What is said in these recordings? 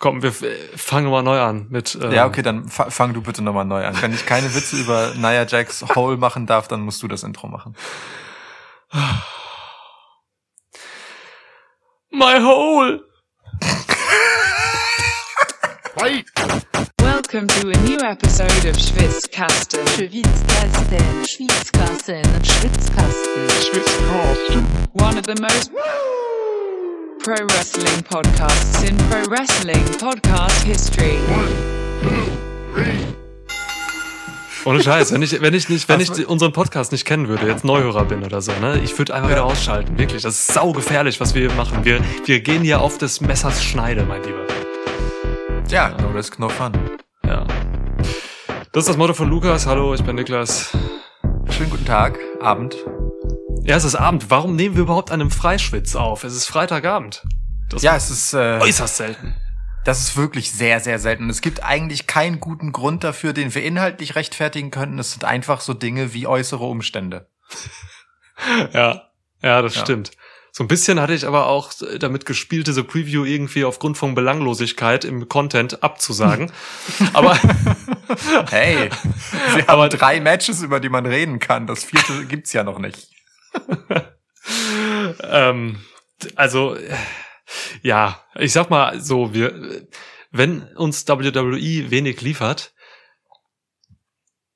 Komm, wir fangen nochmal neu an mit. Ähm ja, okay, dann fang du bitte nochmal neu an. Wenn ich keine Witze über Nia Jax Hole machen darf, dann musst du das Intro machen. My hole! Fight! Welcome to a new episode of Schwitzkasten. Schwitzkasten. Schwitzkasten. Schwitzkasten. Schwitzkasten. One of the most pro wrestling podcasts in pro wrestling podcast history. Ohne Scheiß, wenn ich, wenn ich nicht, wenn ich unseren Podcast nicht kennen würde, jetzt Neuhörer bin oder so, ne, ich würde einfach wieder ausschalten. Wirklich, das ist saugefährlich, was wir hier machen. Wir, wir gehen hier auf des Messers Schneide, mein Lieber. Ja, no risk, no fun. Ja. Das ist das Motto von Lukas. Hallo, ich bin Niklas. Schönen guten Tag, Abend, ja, es ist Abend. Warum nehmen wir überhaupt an einem Freischwitz auf? Es ist Freitagabend. Das ja, es ist äh, äußerst selten. Das ist wirklich sehr, sehr selten. Es gibt eigentlich keinen guten Grund dafür, den wir inhaltlich rechtfertigen könnten. Es sind einfach so Dinge wie äußere Umstände. ja, ja, das ja. stimmt. So ein bisschen hatte ich aber auch damit gespielt, diese Preview irgendwie aufgrund von Belanglosigkeit im Content abzusagen. aber hey, wir haben drei Matches, über die man reden kann. Das vierte gibt's ja noch nicht. ähm, also, ja, ich sag mal so, wir, wenn uns WWE wenig liefert,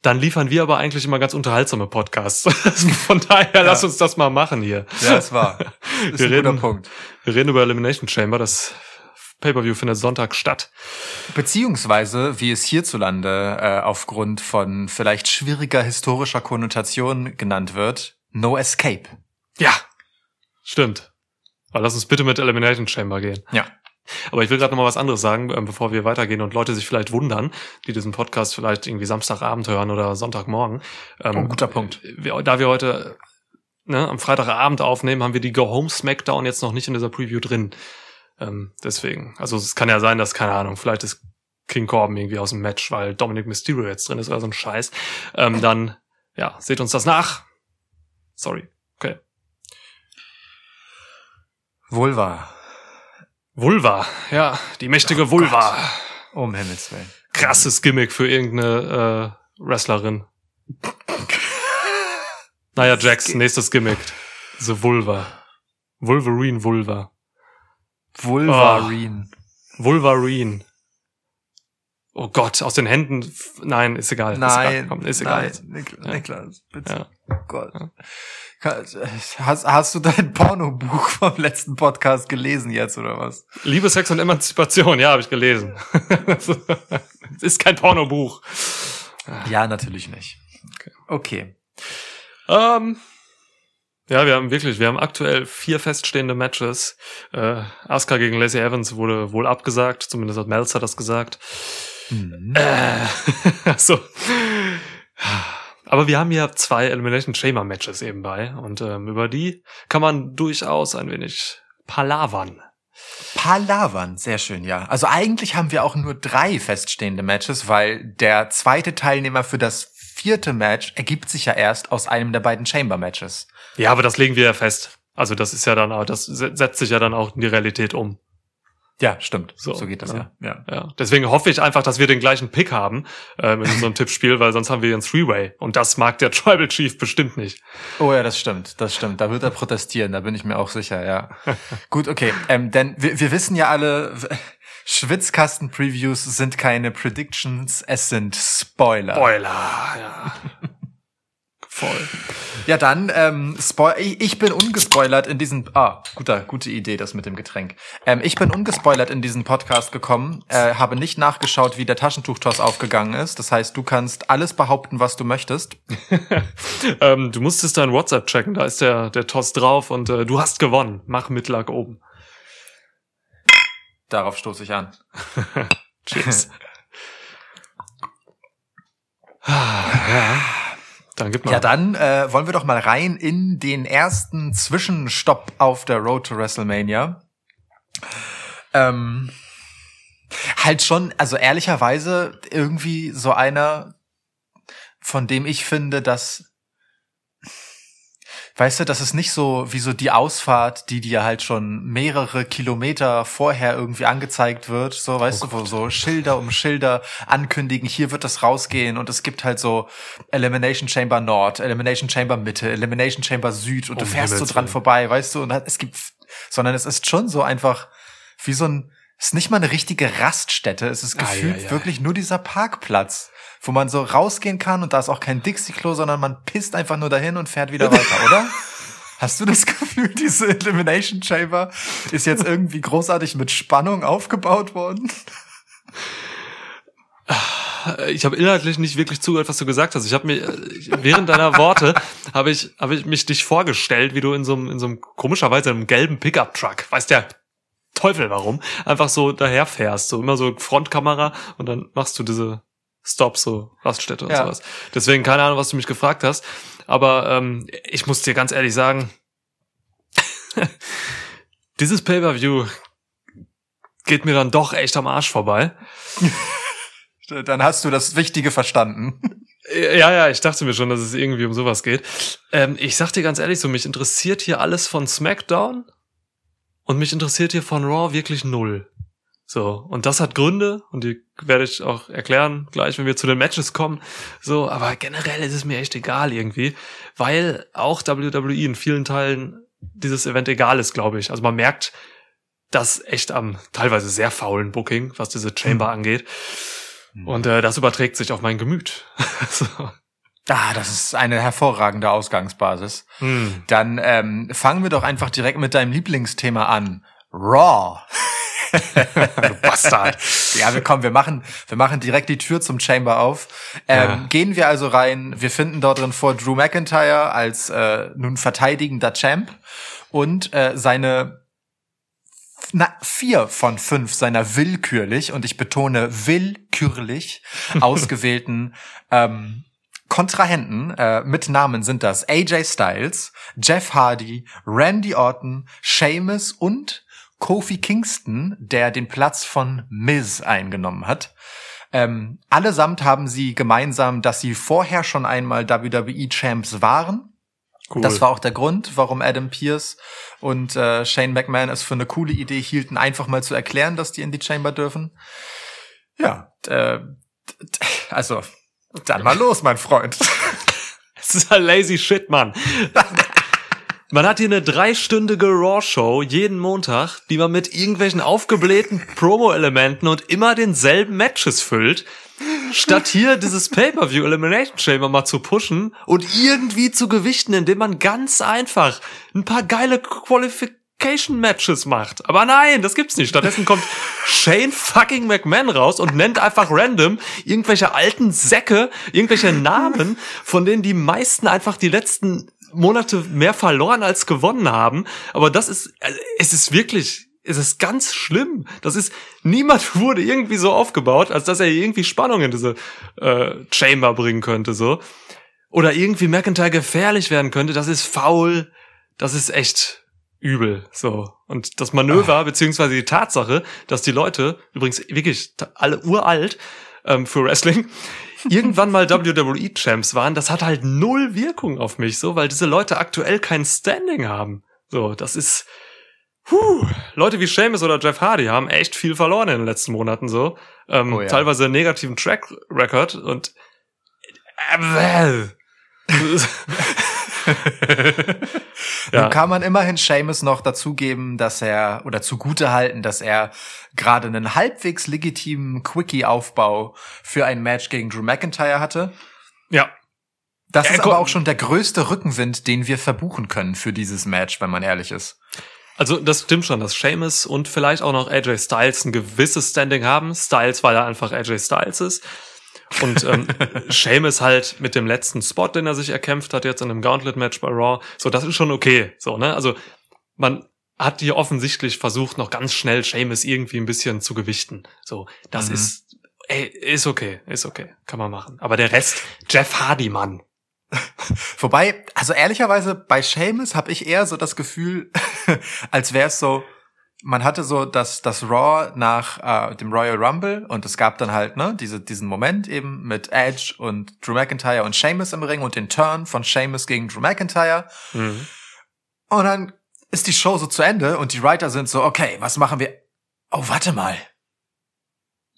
dann liefern wir aber eigentlich immer ganz unterhaltsame Podcasts. Von daher, ja. lass uns das mal machen hier. Ja, es war. Ist wir reden, Punkt. Wir reden über Elimination Chamber, das Pay-per-view findet Sonntag statt. Beziehungsweise, wie es hierzulande äh, aufgrund von vielleicht schwieriger historischer Konnotation genannt wird, No Escape. Ja, stimmt. Aber lass uns bitte mit Elimination Chamber gehen. Ja. Aber ich will gerade noch mal was anderes sagen, ähm, bevor wir weitergehen und Leute sich vielleicht wundern, die diesen Podcast vielleicht irgendwie Samstagabend hören oder Sonntagmorgen. Ähm, oh, guter Punkt. Da wir heute ne, am Freitagabend aufnehmen, haben wir die Go Home Smackdown jetzt noch nicht in dieser Preview drin. Ähm, deswegen, also es kann ja sein, dass, keine Ahnung, vielleicht ist King Corbin irgendwie aus dem Match, weil Dominic Mysterio jetzt drin ist oder so ein Scheiß. Ähm, dann, ja, seht uns das nach. Sorry. Okay. Vulva. Vulva, ja, die mächtige oh Vulva. Gott. Um Himmels Willen. Krasses Gimmick für irgendeine äh, Wrestlerin. naja, Jax, nächstes Gimmick. The Vulva. Wolverine Vulva. Wolverine. Oh. Wolverine. Oh Gott, aus den Händen. Nein, ist egal. Nein, ist egal. ist egal. Nein, Niklas, ja. Niklas bitte. Ja. Oh Gott. Hast, hast du dein Pornobuch vom letzten Podcast gelesen jetzt oder was? Liebe, Sex und Emanzipation, ja, habe ich gelesen. Es ist kein Pornobuch. Ja, natürlich nicht. Okay. okay. Ähm, ja, wir haben wirklich, wir haben aktuell vier feststehende Matches. Äh, Asuka gegen Lacey Evans wurde wohl abgesagt, zumindest hat Melzer das gesagt. Mhm. Äh, so. Aber wir haben ja zwei Elimination Chamber Matches eben bei und ähm, über die kann man durchaus ein wenig palavern. Palavern, sehr schön, ja. Also eigentlich haben wir auch nur drei feststehende Matches, weil der zweite Teilnehmer für das vierte Match ergibt sich ja erst aus einem der beiden Chamber Matches. Ja, aber das legen wir ja fest. Also das ist ja dann, das setzt sich ja dann auch in die Realität um. Ja, stimmt. So, so geht das ja. ja. ja. Deswegen hoffe ich einfach, dass wir den gleichen Pick haben ähm, in unserem Tippspiel, weil sonst haben wir einen Three-Way. Und das mag der Tribal Chief bestimmt nicht. Oh ja, das stimmt, das stimmt. Da wird er protestieren, da bin ich mir auch sicher, ja. Gut, okay. Ähm, denn wir, wir wissen ja alle, Schwitzkasten-Previews sind keine Predictions, es sind Spoiler. Spoiler, ja. Voll. Ja, dann, ähm, Spoil ich, ich bin ungespoilert in diesen, ah, guter, gute Idee, das mit dem Getränk. Ähm, ich bin ungespoilert in diesen Podcast gekommen, äh, habe nicht nachgeschaut, wie der Taschentuchtoss aufgegangen ist. Das heißt, du kannst alles behaupten, was du möchtest. ähm, du musstest dein WhatsApp checken, da ist der, der Toss drauf und äh, du hast gewonnen. Mach Mitlag oben. Darauf stoße ich an. Cheers. ja. Dann gib mal. Ja, dann äh, wollen wir doch mal rein in den ersten Zwischenstopp auf der Road to WrestleMania. Ähm, halt schon, also ehrlicherweise irgendwie so einer, von dem ich finde, dass weißt du, das ist nicht so wie so die Ausfahrt, die dir halt schon mehrere Kilometer vorher irgendwie angezeigt wird, so, weißt oh du, wo so Schilder um Schilder ankündigen, hier wird das rausgehen. Und es gibt halt so Elimination Chamber Nord, Elimination Chamber Mitte, Elimination Chamber Süd. Und um du fährst so dran vorbei, weißt du, und es gibt, sondern es ist schon so einfach wie so ein, es ist nicht mal eine richtige Raststätte, es ist gefühlt ah, ja, ja. wirklich nur dieser Parkplatz wo man so rausgehen kann und da ist auch kein Dixie-Klo, sondern man pisst einfach nur dahin und fährt wieder weiter, oder? Hast du das Gefühl, diese Elimination Chamber ist jetzt irgendwie großartig mit Spannung aufgebaut worden? Ich habe inhaltlich nicht wirklich zugehört, was du gesagt hast. Ich habe mir während deiner Worte habe ich habe ich mich dich vorgestellt, wie du in so einem in so einem komischerweise einem gelben Pickup Truck, weißt der Teufel warum, einfach so daherfährst, so immer so Frontkamera und dann machst du diese Stop, so Raststätte und ja. sowas. Deswegen keine Ahnung, was du mich gefragt hast. Aber ähm, ich muss dir ganz ehrlich sagen, dieses Pay-per-View geht mir dann doch echt am Arsch vorbei. dann hast du das Wichtige verstanden. Ja, ja, ich dachte mir schon, dass es irgendwie um sowas geht. Ähm, ich sag dir ganz ehrlich, so mich interessiert hier alles von SmackDown und mich interessiert hier von Raw wirklich null. So, und das hat Gründe und die werde ich auch erklären, gleich wenn wir zu den Matches kommen. So, aber generell ist es mir echt egal irgendwie, weil auch WWE in vielen Teilen dieses Event egal ist, glaube ich. Also man merkt das echt am teilweise sehr faulen Booking, was diese Chamber mhm. angeht. Hm. Und äh, das überträgt sich auf mein Gemüt. so. Ah, das ist eine hervorragende Ausgangsbasis. Mhm. Dann ähm, fangen wir doch einfach direkt mit deinem Lieblingsthema an. Raw du Bastard. Ja, wir kommen, wir machen, wir machen direkt die Tür zum Chamber auf. Ähm, ja. Gehen wir also rein. Wir finden dort drin vor Drew McIntyre als äh, nun verteidigender Champ und äh, seine na, vier von fünf seiner willkürlich, und ich betone willkürlich, ausgewählten ähm, Kontrahenten äh, mit Namen sind das AJ Styles, Jeff Hardy, Randy Orton, Seamus und Kofi Kingston, der den Platz von Miz eingenommen hat. Ähm, allesamt haben sie gemeinsam, dass sie vorher schon einmal WWE Champs waren. Cool. Das war auch der Grund, warum Adam Pierce und äh, Shane McMahon es für eine coole Idee hielten, einfach mal zu erklären, dass die in die Chamber dürfen. Ja, äh, also dann mal los, mein Freund. Es ist ein lazy shit, Mann. Man hat hier eine dreistündige Raw-Show jeden Montag, die man mit irgendwelchen aufgeblähten Promo-Elementen und immer denselben Matches füllt. Statt hier dieses Pay-Per-View Elimination Chamber mal zu pushen und irgendwie zu gewichten, indem man ganz einfach ein paar geile Qualification Matches macht. Aber nein, das gibt's nicht. Stattdessen kommt Shane fucking McMahon raus und nennt einfach random irgendwelche alten Säcke, irgendwelche Namen, von denen die meisten einfach die letzten Monate mehr verloren als gewonnen haben. Aber das ist, also, es ist wirklich, es ist ganz schlimm. Das ist, niemand wurde irgendwie so aufgebaut, als dass er irgendwie Spannung in diese äh, Chamber bringen könnte, so. Oder irgendwie McIntyre gefährlich werden könnte. Das ist faul. Das ist echt übel, so. Und das Manöver, Ach. beziehungsweise die Tatsache, dass die Leute, übrigens wirklich alle uralt ähm, für Wrestling, irgendwann mal WWE-Champs waren, das hat halt null Wirkung auf mich, so, weil diese Leute aktuell kein Standing haben. So, das ist, Puh, Leute wie Seamus oder Jeff Hardy haben echt viel verloren in den letzten Monaten so. Ähm, oh ja. Teilweise negativen Track Record und äh, ja. Nun kann man immerhin Seamus noch dazugeben, dass er, oder zugute halten, dass er gerade einen halbwegs legitimen Quickie-Aufbau für ein Match gegen Drew McIntyre hatte. Ja. Das ja, ist aber auch schon der größte Rückenwind, den wir verbuchen können für dieses Match, wenn man ehrlich ist. Also das stimmt schon, dass Seamus und vielleicht auch noch AJ Styles ein gewisses Standing haben. Styles, weil er einfach AJ Styles ist. Und ähm, Seamus halt mit dem letzten Spot, den er sich erkämpft hat, jetzt in einem Gauntlet-Match bei Raw, so, das ist schon okay. So, ne? Also man hat hier offensichtlich versucht, noch ganz schnell Seamus irgendwie ein bisschen zu gewichten. So, das mhm. ist, ey, ist okay, ist okay, kann man machen. Aber der Rest, Jeff Hardy, Mann. Wobei, also ehrlicherweise bei Seamus habe ich eher so das Gefühl, als wäre es so, man hatte so das, das Raw nach äh, dem Royal Rumble und es gab dann halt ne diese, diesen Moment eben mit Edge und Drew McIntyre und Sheamus im Ring und den Turn von Sheamus gegen Drew McIntyre. Mhm. Und dann ist die Show so zu Ende und die Writer sind so, okay, was machen wir? Oh, warte mal.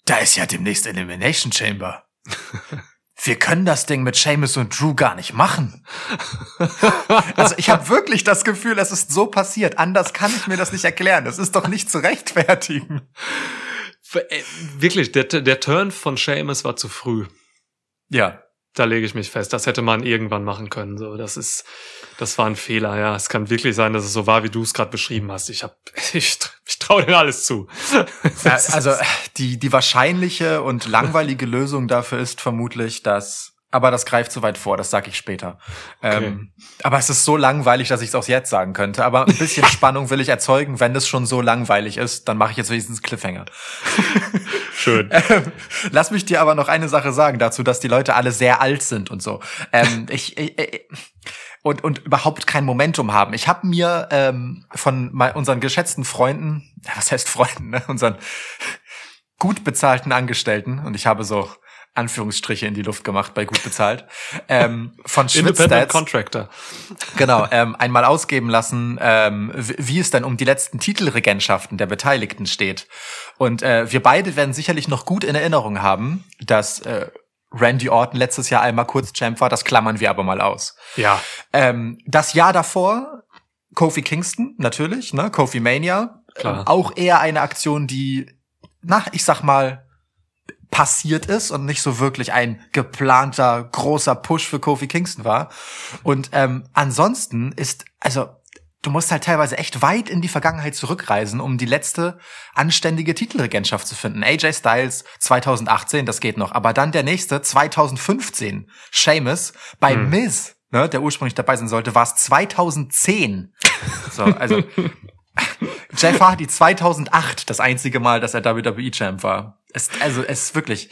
Da ist ja demnächst Elimination Chamber. wir können das Ding mit Seamus und Drew gar nicht machen. also ich habe wirklich das Gefühl, es ist so passiert. Anders kann ich mir das nicht erklären. Das ist doch nicht zu rechtfertigen. Äh, wirklich, der, der Turn von Seamus war zu früh. Ja. Da lege ich mich fest. Das hätte man irgendwann machen können. So, das ist, das war ein Fehler. Ja, es kann wirklich sein, dass es so war, wie du es gerade beschrieben hast. Ich habe, ich, ich traue dir alles zu. also die die wahrscheinliche und langweilige Lösung dafür ist vermutlich, dass aber das greift zu weit vor, das sage ich später. Okay. Ähm, aber es ist so langweilig, dass ich es auch jetzt sagen könnte. Aber ein bisschen Spannung will ich erzeugen. Wenn es schon so langweilig ist, dann mache ich jetzt wenigstens Cliffhanger. Schön. Ähm, lass mich dir aber noch eine Sache sagen dazu, dass die Leute alle sehr alt sind und so. Ähm, ich, ich, ich und, und überhaupt kein Momentum haben. Ich habe mir ähm, von unseren geschätzten Freunden, was heißt Freunden, ne? unseren gut bezahlten Angestellten, und ich habe so Anführungsstriche in die Luft gemacht bei gut bezahlt, ähm, von Schwitzdats, Contractor. Genau, ähm, einmal ausgeben lassen, ähm, wie es dann um die letzten Titelregentschaften der Beteiligten steht. Und äh, wir beide werden sicherlich noch gut in Erinnerung haben, dass äh, Randy Orton letztes Jahr einmal kurz Champ war, das klammern wir aber mal aus. Ja. Ähm, das Jahr davor, Kofi Kingston, natürlich, ne, Kofi Mania. Klar. Ähm, auch eher eine Aktion, die, na, ich sag mal, passiert ist und nicht so wirklich ein geplanter großer Push für Kofi Kingston war. Und ähm, ansonsten ist, also du musst halt teilweise echt weit in die Vergangenheit zurückreisen, um die letzte anständige Titelregentschaft zu finden. AJ Styles 2018, das geht noch, aber dann der nächste 2015, Seamus bei hm. Miz, ne, der ursprünglich dabei sein sollte, war es 2010. so, also Jeff Hardy 2008, das einzige Mal, dass er WWE Champ war. Es, also es ist wirklich,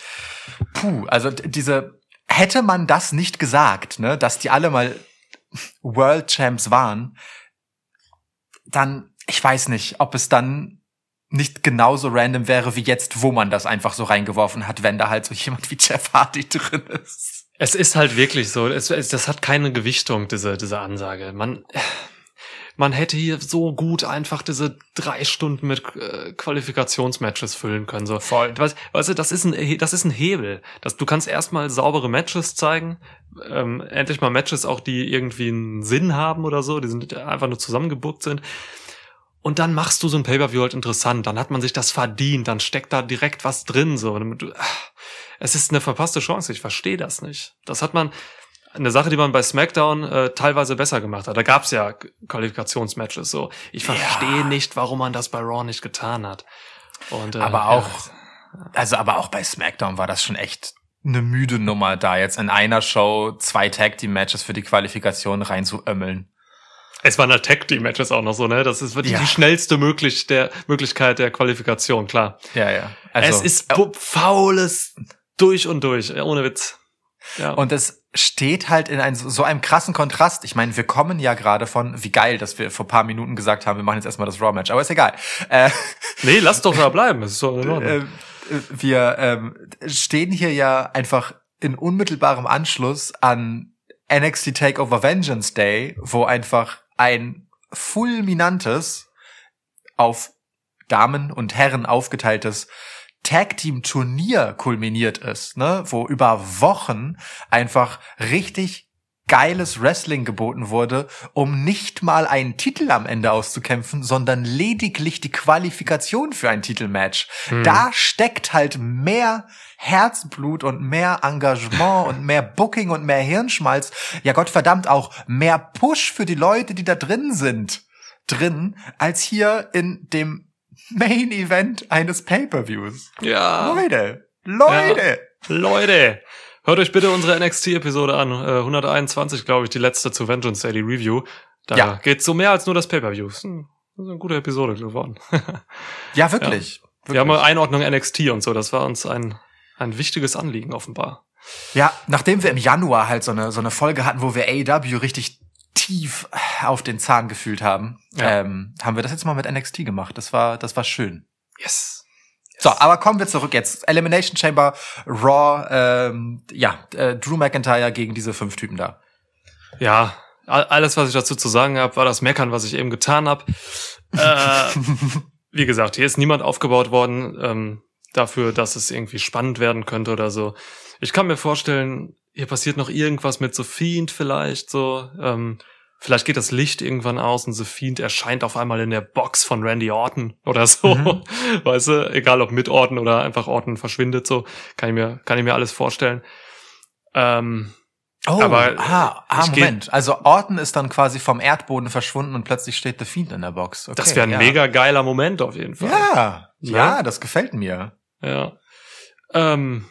puh, also diese, hätte man das nicht gesagt, ne, dass die alle mal World Champs waren, dann, ich weiß nicht, ob es dann nicht genauso random wäre wie jetzt, wo man das einfach so reingeworfen hat, wenn da halt so jemand wie Jeff Hardy drin ist. Es ist halt wirklich so, es, es, das hat keine Gewichtung, diese, diese Ansage. Man, man hätte hier so gut einfach diese drei Stunden mit äh, Qualifikationsmatches füllen können. So. Voll. Weißt, weißt du, das ist ein, das ist ein Hebel. Das, du kannst erstmal saubere Matches zeigen, ähm, endlich mal Matches auch, die irgendwie einen Sinn haben oder so, die sind einfach nur zusammengebuckt sind. Und dann machst du so ein Pay-Per-View halt interessant, dann hat man sich das verdient, dann steckt da direkt was drin, so. Es ist eine verpasste Chance, ich verstehe das nicht. Das hat man, eine Sache, die man bei SmackDown äh, teilweise besser gemacht hat. Da gab's ja Qualifikationsmatches so. Ich verstehe ja. nicht, warum man das bei Raw nicht getan hat. Und, äh, aber auch, ja. also aber auch bei SmackDown war das schon echt eine müde Nummer, da jetzt in einer Show zwei Tag Team Matches für die Qualifikation reinzuömmeln. Es waren halt Tag Team Matches auch noch so, ne? Das ist wirklich ja. die schnellste möglich der Möglichkeit der Qualifikation, klar. Ja, ja. Also, es ist faules durch und durch, ohne Witz. Ja. Und es steht halt in einem, so einem krassen Kontrast. Ich meine, wir kommen ja gerade von, wie geil, dass wir vor paar Minuten gesagt haben, wir machen jetzt erstmal das Raw-Match, aber ist egal. Äh, nee, lass doch da bleiben, ist so in Ordnung. Äh, wir ähm, stehen hier ja einfach in unmittelbarem Anschluss an NXT Takeover Vengeance Day, wo einfach ein fulminantes, auf Damen und Herren aufgeteiltes Tag Team Turnier kulminiert ist, ne, wo über Wochen einfach richtig geiles Wrestling geboten wurde, um nicht mal einen Titel am Ende auszukämpfen, sondern lediglich die Qualifikation für ein Titelmatch. Hm. Da steckt halt mehr Herzblut und mehr Engagement und mehr Booking und mehr Hirnschmalz. Ja Gott verdammt auch mehr Push für die Leute, die da drin sind, drin, als hier in dem Main Event eines Pay-per-Views. Ja. Leute, Leute. Ja. Leute. Hört euch bitte unsere NXT-Episode an. Äh, 121, glaube ich, die letzte zu Vengeance Daily Review. Da ja. geht so mehr als nur das Pay-Per-View. Das ist eine gute Episode geworden. ja, wirklich. Ja. Wir haben Einordnung NXT und so. Das war uns ein, ein wichtiges Anliegen offenbar. Ja, nachdem wir im Januar halt so eine, so eine Folge hatten, wo wir AEW richtig tief auf den Zahn gefühlt haben, Ja. ähm, haben wir das jetzt mal mit NXT gemacht. Das war, das war schön. Yes. So, aber kommen wir zurück jetzt. Elimination Chamber, Raw, ähm, ja, äh, Drew McIntyre gegen diese fünf Typen da. Ja, all- alles, was ich dazu zu sagen habe, war das Meckern, was ich eben getan habe. Äh, wie gesagt, hier ist niemand aufgebaut worden ähm, dafür, dass es irgendwie spannend werden könnte oder so. Ich kann mir vorstellen, hier passiert noch irgendwas mit The Fiend vielleicht so. Ähm, vielleicht geht das Licht irgendwann aus und The Fiend erscheint auf einmal in der Box von Randy Orton oder so. Mhm. Weißt du, egal ob mit Orton oder einfach Orton verschwindet so, kann ich mir, kann ich mir alles vorstellen. Ähm, Oh, Aber, ah, ah Moment. Also Orton ist dann quasi vom Erdboden verschwunden und plötzlich steht The Fiend in der Box. Okay, das wäre ein ja. mega geiler Moment auf jeden Fall. Ja, Ja. ja, das gefällt mir. Ja. Ähm,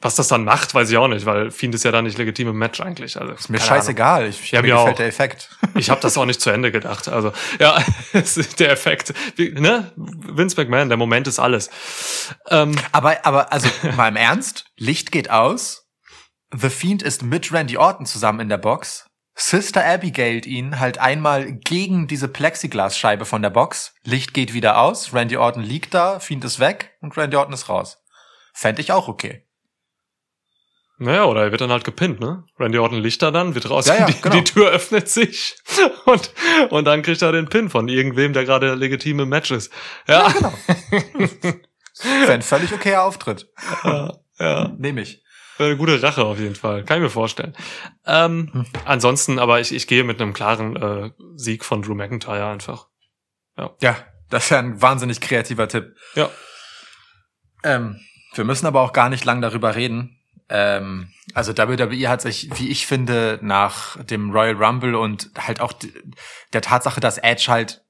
was das dann macht, weiß ich auch nicht, weil Fiend ist ja dann nicht legitim im Match eigentlich. Also, Ist mir scheißegal. Ich, Ja, mir mir gefällt auch. der Effekt. Ich habe das auch nicht zu Ende gedacht. Also ja, der Effekt. Wie, ne? Vince McMahon, der Moment ist alles. Ähm, Aber, aber, also, mal im Ernst. Licht geht aus. The Fiend ist mit Randy Orton zusammen in der Box. Sister Abigail ihn halt einmal gegen diese Plexiglasscheibe von der Box. Licht geht wieder aus. Randy Orton liegt da. Fiend ist weg und Randy Orton ist raus. Fände ich auch okay. Naja, oder er wird dann halt gepinnt, ne? Randy Orton liegt da dann, wird raus, Ja, ja, die, genau. die Tür öffnet sich und, und dann kriegt er den Pin von irgendwem, der gerade legitim im Match ist. Ja, Genau. Wäre ein völlig okayer Auftritt. ja, ja. Nehme ich. Eine gute Rache auf jeden Fall, kann ich mir vorstellen. Ähm, Hm. Ansonsten, aber ich, ich gehe mit einem klaren äh, Sieg von Drew McIntyre einfach. Ja, das wäre ein wahnsinnig kreativer Tipp. Ja. Ähm, wir müssen aber auch gar nicht lang darüber reden. Ähm, also WWE hat sich, wie ich finde, nach dem Royal Rumble und halt auch der Tatsache, dass Edge halt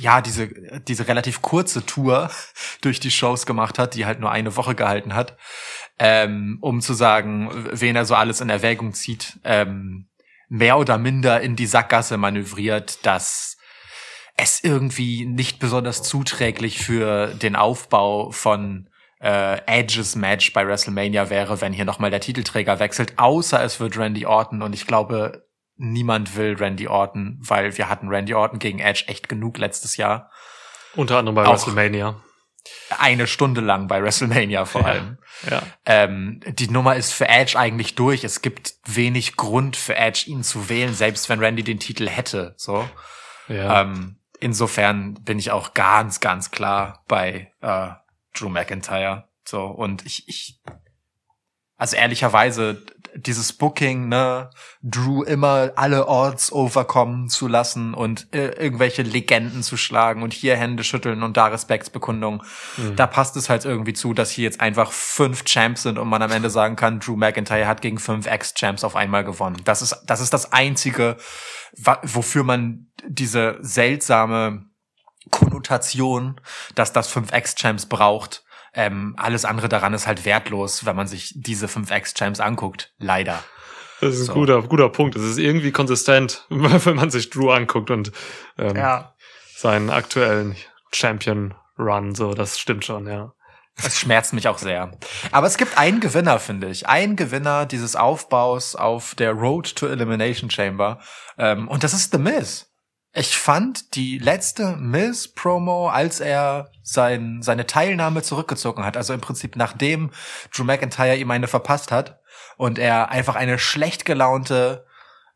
ja diese diese relativ kurze Tour durch die Shows gemacht hat, die halt nur eine Woche gehalten hat, ähm, um zu sagen, wen er so alles in Erwägung zieht, ähm, mehr oder minder in die Sackgasse manövriert, dass es irgendwie nicht besonders zuträglich für den Aufbau von äh, Edges Match bei WrestleMania wäre, wenn hier nochmal der Titelträger wechselt, außer es wird Randy Orton und ich glaube, niemand will Randy Orton, weil wir hatten Randy Orton gegen Edge echt genug letztes Jahr. Unter anderem bei Auch. WrestleMania. Eine Stunde lang bei WrestleMania vor Ja. allem. Ja. Ähm, die Nummer ist für Edge eigentlich durch. Es gibt wenig Grund für Edge, ihn zu wählen, selbst wenn Randy den Titel hätte. So. Ja. Ähm, insofern bin ich auch ganz, ganz klar bei äh, Drew McIntyre. So, und ich, ich, also ehrlicherweise, dieses Booking, ne, Drew immer alle Odds overkommen zu lassen und äh, irgendwelche Legenden zu schlagen und hier Hände schütteln und da Respektsbekundung. Mhm. Da passt es halt irgendwie zu, dass hier jetzt einfach fünf Champs sind und man am Ende sagen kann, Drew McIntyre hat gegen fünf Ex-Champs auf einmal gewonnen. Das ist, das ist das einzige, wofür man diese seltsame Konnotation, dass das fünf Ex-Champs braucht. Ähm, alles andere daran ist halt wertlos, wenn man sich diese fünf Ex-Champs anguckt. Leider. Das ist ein so. guter, guter Punkt. Es ist irgendwie konsistent, wenn man sich Drew anguckt und ähm, seinen aktuellen Champion Run. So, das stimmt schon, ja. Es schmerzt mich auch sehr. Aber es gibt einen Gewinner, finde ich. Einen Gewinner dieses Aufbaus auf der Road to Elimination Chamber. Ähm, und das ist The Miz. Ich fand die letzte Miz-Promo, als er sein, seine Teilnahme zurückgezogen hat, also im Prinzip nachdem Drew McIntyre ihm eine verpasst hat und er einfach eine schlecht gelaunte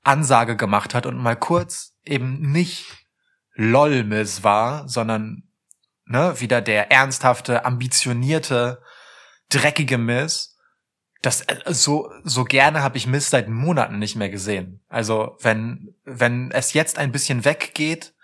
Ansage gemacht hat und mal kurz eben nicht LOL Miz war, sondern ne, wieder der ernsthafte, ambitionierte, dreckige Miss. Das äh, so so gerne habe ich Miss seit Monaten nicht mehr gesehen. Also wenn wenn es jetzt ein bisschen weggeht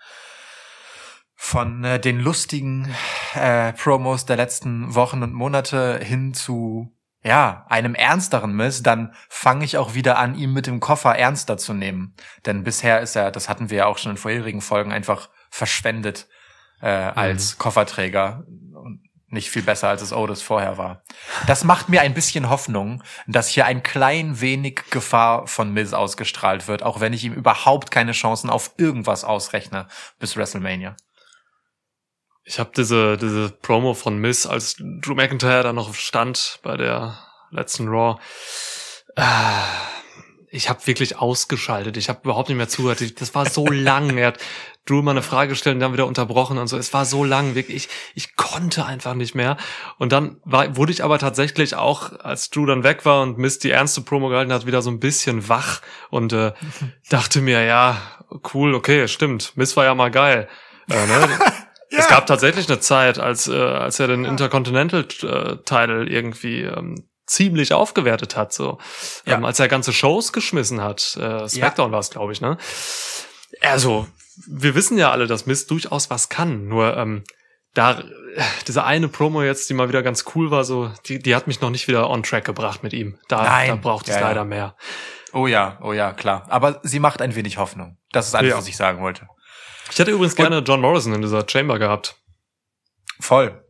von äh, den lustigen äh, Promos der letzten Wochen und Monate hin zu ja einem ernsteren Miss, dann fange ich auch wieder an, ihn mit dem Koffer ernster zu nehmen. Denn bisher ist er, das hatten wir ja auch schon in vorherigen Folgen, einfach verschwendet äh, als Kofferträger und nicht viel besser, als es Otis vorher war. Das macht mir ein bisschen Hoffnung, dass hier ein klein wenig Gefahr von Miz ausgestrahlt wird, auch wenn ich ihm überhaupt keine Chancen auf irgendwas ausrechne bis WrestleMania. Ich habe diese, diese Promo von Miss, als Drew McIntyre da noch stand bei der letzten Raw. Äh, ich habe wirklich ausgeschaltet. Ich habe überhaupt nicht mehr zugehört. Das war so lang. Er hat Drew mal eine Frage gestellt und dann wieder unterbrochen und so. Es war so lang, wirklich. Ich, ich konnte einfach nicht mehr. Und dann war, wurde ich aber tatsächlich auch, als Drew dann weg war und Mist die ernste Promo gehalten hat, wieder so ein bisschen wach und äh, dachte mir, ja, cool, okay, stimmt. Miss war ja mal geil. Äh, ne? ja. Es gab tatsächlich eine Zeit, als, äh, als er den Intercontinental-Title irgendwie ähm, ziemlich aufgewertet hat, so. Ja. Ähm, als er ganze Shows geschmissen hat. Äh, Smackdown ja. war es, glaube ich, ne? Also, wir wissen ja alle, dass Mist durchaus was kann. Nur ähm, da diese eine Promo jetzt, die mal wieder ganz cool war, so die, die hat mich noch nicht wieder on track gebracht mit ihm. Da, Nein. da braucht es ja, leider ja. mehr. Oh ja, oh ja, klar. Aber sie macht ein wenig Hoffnung. Das ist alles, ja. was ich sagen wollte. Ich hätte übrigens Und gerne John Morrison in dieser Chamber gehabt. Voll.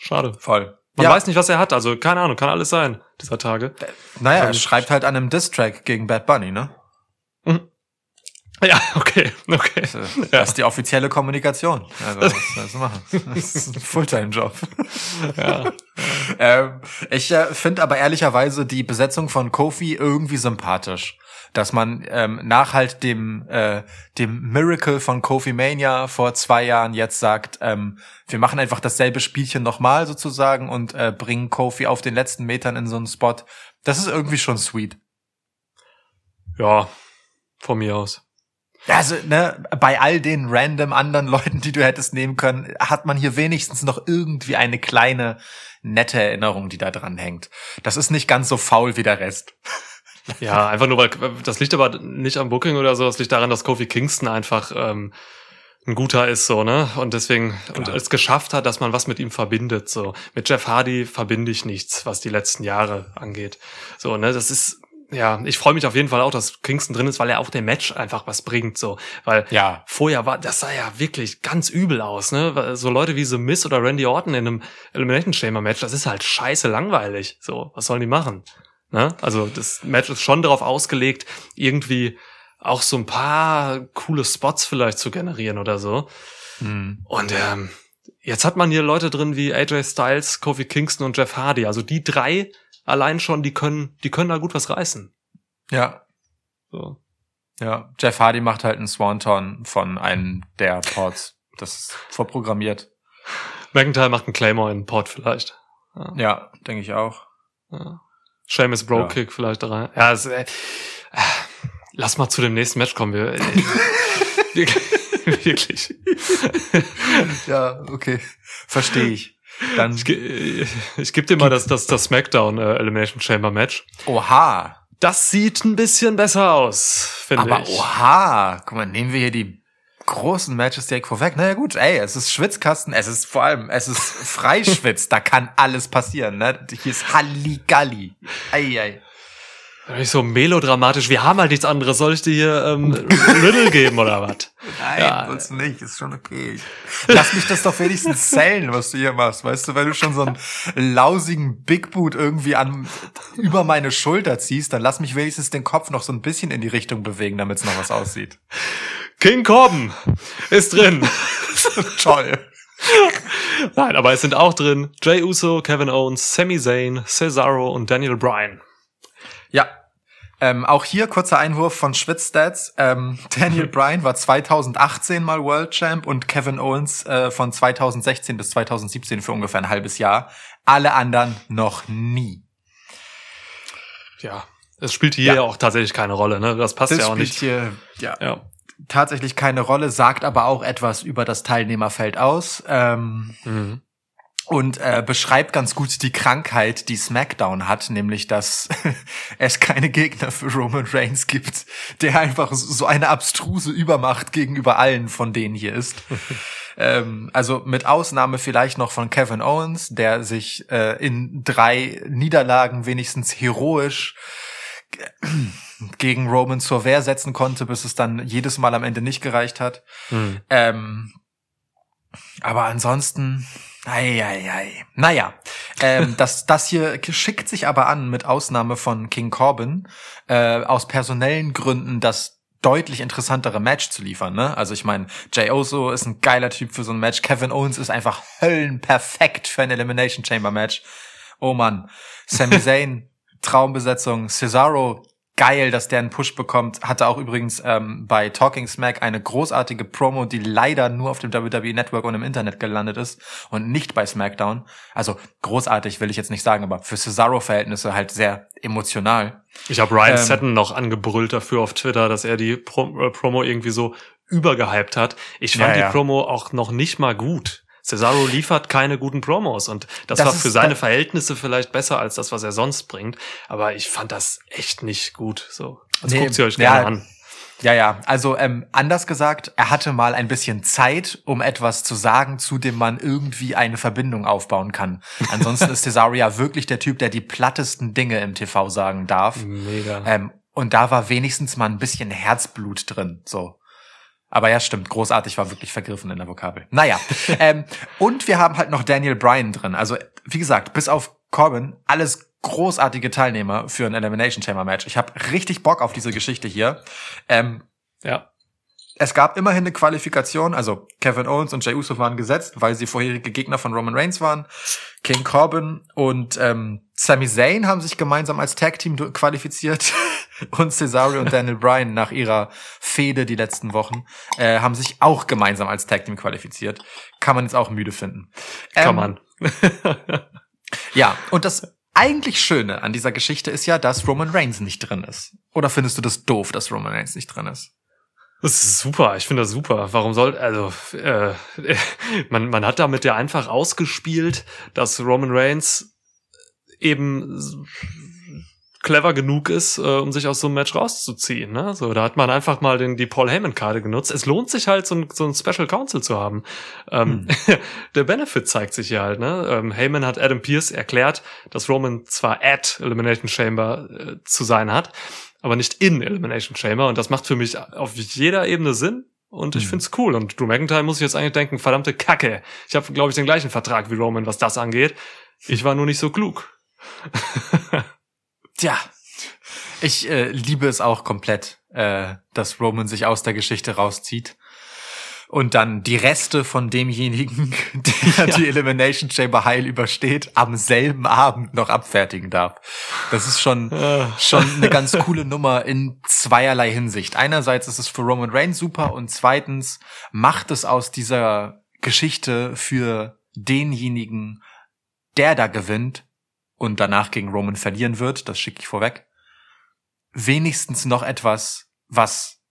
Schade. Voll. Man ja. weiß nicht, was er hat. Also keine Ahnung, kann alles sein dieser Tage. Naja, er schreibt halt an einem Diss-Track gegen Bad Bunny, ne? Mhm. Ja, okay, okay. Das, das ja. ist die offizielle Kommunikation. Also, was sollst du machen? Das ist ein Fulltime-Job. Ja. ähm, ich äh, finde aber ehrlicherweise die Besetzung von Kofi irgendwie sympathisch. Dass man ähm, nach halt dem, äh, dem Miracle von Kofi Mania vor zwei Jahren jetzt sagt, ähm, wir machen einfach dasselbe Spielchen nochmal sozusagen und äh, bringen Kofi auf den letzten Metern in so einen Spot. Das ist irgendwie schon sweet. Ja, von mir aus. Also, ne, bei all den random anderen Leuten, die du hättest nehmen können, hat man hier wenigstens noch irgendwie eine kleine, nette Erinnerung, die da dran hängt. Das ist nicht ganz so faul wie der Rest. Ja, einfach nur, weil das liegt aber nicht am Booking oder so, das liegt daran, dass Kofi Kingston einfach ähm, ein guter ist, so, ne? Und deswegen, Klar. und es geschafft hat, dass man was mit ihm verbindet. So. Mit Jeff Hardy verbinde ich nichts, was die letzten Jahre angeht. So, ne, das ist ja, ich freue mich auf jeden Fall auch, dass Kingston drin ist, weil er auch dem Match einfach was bringt, so. Weil ja. vorher war, das sah ja wirklich ganz übel aus, ne? So Leute wie The Miss oder Randy Orton in einem Elimination Chamber Match, das ist halt scheiße langweilig, so. Was sollen die machen? Ne? Also, das Match ist schon darauf ausgelegt, irgendwie auch so ein paar coole Spots vielleicht zu generieren oder so. Mhm. Und, ähm, jetzt hat man hier Leute drin wie AJ Styles, Kofi Kingston und Jeff Hardy. Also die drei allein schon, die können, die können da gut was reißen. Ja. So. Ja, Jeff Hardy macht halt einen Swanton von einem der Ports. Das ist vorprogrammiert. McIntyre macht einen Claymore in Port vielleicht. Ja, ja denke ich auch. Ja. Seamus Bro Kick ja. vielleicht da rein. Ja, also, äh, lass mal zu dem nächsten Match kommen. Wir, äh, wirklich. ja, okay. Verstehe ich. Dann ich, ich, gebe dir mal das, das, das Smackdown äh, Elimination Chamber Match. Oha. Das sieht ein bisschen besser aus, finde ich. Aber oha, guck mal, nehmen wir hier die großen Matches direkt vorweg. Naja gut, ey, es ist Schwitzkasten, es ist vor allem, es ist Freischwitz, da kann alles passieren, ne? Hier ist Halligalli. Ei, ei. Nicht so melodramatisch, wir haben halt nichts anderes. Soll ich dir hier ähm, Riddle geben oder was? Nein, ja. uns nicht, ist schon okay. Lass mich das doch wenigstens zählen, was du hier machst. Weißt du, wenn du schon so einen lausigen Big Boot irgendwie an über meine Schulter ziehst, dann lass mich wenigstens den Kopf noch so ein bisschen in die Richtung bewegen, damit es noch was aussieht. King Corbin ist drin. Toll. Nein, aber es sind auch drin Jay Uso, Kevin Owens, Sami Zayn, Cesaro und Daniel Bryan. Ja. Ähm, auch hier kurzer Einwurf von Schwitzstats. Ähm, Daniel Bryan war 2018 mal World Champ und Kevin Owens äh, von 2016 bis 2017 für ungefähr ein halbes Jahr. Alle anderen noch nie. Ja, es spielt hier ja. auch tatsächlich keine Rolle, ne? Das passt das ja auch nicht. Hier, ja. ja. Tatsächlich keine Rolle, sagt aber auch etwas über das Teilnehmerfeld aus. Ähm, mhm und äh, beschreibt ganz gut die Krankheit, die SmackDown hat, nämlich dass es keine Gegner für Roman Reigns gibt, der einfach so eine abstruse Übermacht gegenüber allen von denen hier ist. ähm, also mit Ausnahme vielleicht noch von Kevin Owens, der sich äh, in drei Niederlagen wenigstens heroisch gegen Roman zur Wehr setzen konnte, bis es dann jedes Mal am Ende nicht gereicht hat. Hm. Ähm, aber ansonsten Eieiei. Naja, ähm, das, das hier schickt sich aber an, mit Ausnahme von King Corbin, äh, aus personellen Gründen das deutlich interessantere Match zu liefern. Ne? Also ich meine, Jay Oso ist ein geiler Typ für so ein Match. Kevin Owens ist einfach höllenperfekt für ein Elimination Chamber Match. Oh man, Sami Zayn, Traumbesetzung. Cesaro, geil, dass der einen Push bekommt. Hatte auch übrigens ähm, bei Talking Smack eine großartige Promo, die leider nur auf dem WWE Network und im Internet gelandet ist und nicht bei SmackDown. Also großartig will ich jetzt nicht sagen, aber für Cesaro-Verhältnisse halt sehr emotional. Ich habe Ryan ähm, Setten noch angebrüllt dafür auf Twitter, dass er die Pro äh, Promo irgendwie so übergehypt hat. Ich fand ja, ja. die Promo auch noch nicht mal gut. Cesaro liefert keine guten Promos und das, das war für seine Verhältnisse vielleicht besser als das, was er sonst bringt. Aber ich fand das echt nicht gut. So, also nee, guckt sie euch gerne ja, an. Ja, ja. Also ähm, anders gesagt, er hatte mal ein bisschen Zeit, um etwas zu sagen, zu dem man irgendwie eine Verbindung aufbauen kann. Ansonsten ist Cesaro ja wirklich der Typ, der die plattesten Dinge im TV sagen darf. Mega. Ähm, und da war wenigstens mal ein bisschen Herzblut drin. So. Aber ja, stimmt, großartig war wirklich vergriffen in der Vokabel. Naja, ähm, und wir haben halt noch Daniel Bryan drin. Also, wie gesagt, bis auf Corbin, alles großartige Teilnehmer für ein Elimination Chamber Match. Ich habe richtig Bock auf diese Geschichte hier. Ähm, ja. Es gab immerhin eine Qualifikation, also Kevin Owens und Jey Uso waren gesetzt, weil sie vorherige Gegner von Roman Reigns waren. King Corbin und ähm, Sami Zayn haben sich gemeinsam als Tag Team qualifiziert und Cesaro und Daniel Bryan nach ihrer Fehde die letzten Wochen äh, haben sich auch gemeinsam als Tag Team qualifiziert. Kann man jetzt auch müde finden. Ähm, Kann man. ja, und das eigentlich Schöne an dieser Geschichte ist ja, dass Roman Reigns nicht drin ist. Oder findest du das doof, dass Roman Reigns nicht drin ist? Das ist super, ich finde das super. Warum soll, also, äh, man, man hat damit ja einfach ausgespielt, dass Roman Reigns eben clever genug ist, äh, um sich aus so einem Match rauszuziehen. Ne? So, da hat man einfach mal den, die Paul Heyman-Karte genutzt. Es lohnt sich halt, so ein, so ein Special Counsel zu haben. Ähm, hm. der Benefit zeigt sich hier halt. Ne? Ähm, Heyman hat Adam Pierce erklärt, dass Roman zwar at Elimination Chamber äh, zu sein hat, aber nicht in Elimination Chamber. Und das macht für mich auf jeder Ebene Sinn. Und ich hm. find's cool. Und Drew McIntyre muss ich jetzt eigentlich denken, verdammte Kacke. Ich habe, glaube ich, den gleichen Vertrag wie Roman, was das angeht. Ich war nur nicht so klug. Tja, ich äh, liebe es auch komplett, äh, dass Roman sich aus der Geschichte rauszieht und dann die Reste von demjenigen, der ja. die Elimination Chamber heil übersteht, am selben Abend noch abfertigen darf. Das ist schon, schon eine ganz coole Nummer in zweierlei Hinsicht. Einerseits ist es für Roman Reigns super und zweitens macht es aus dieser Geschichte für denjenigen, der da gewinnt, und danach gegen Roman verlieren wird, das schicke ich vorweg, wenigstens noch etwas, was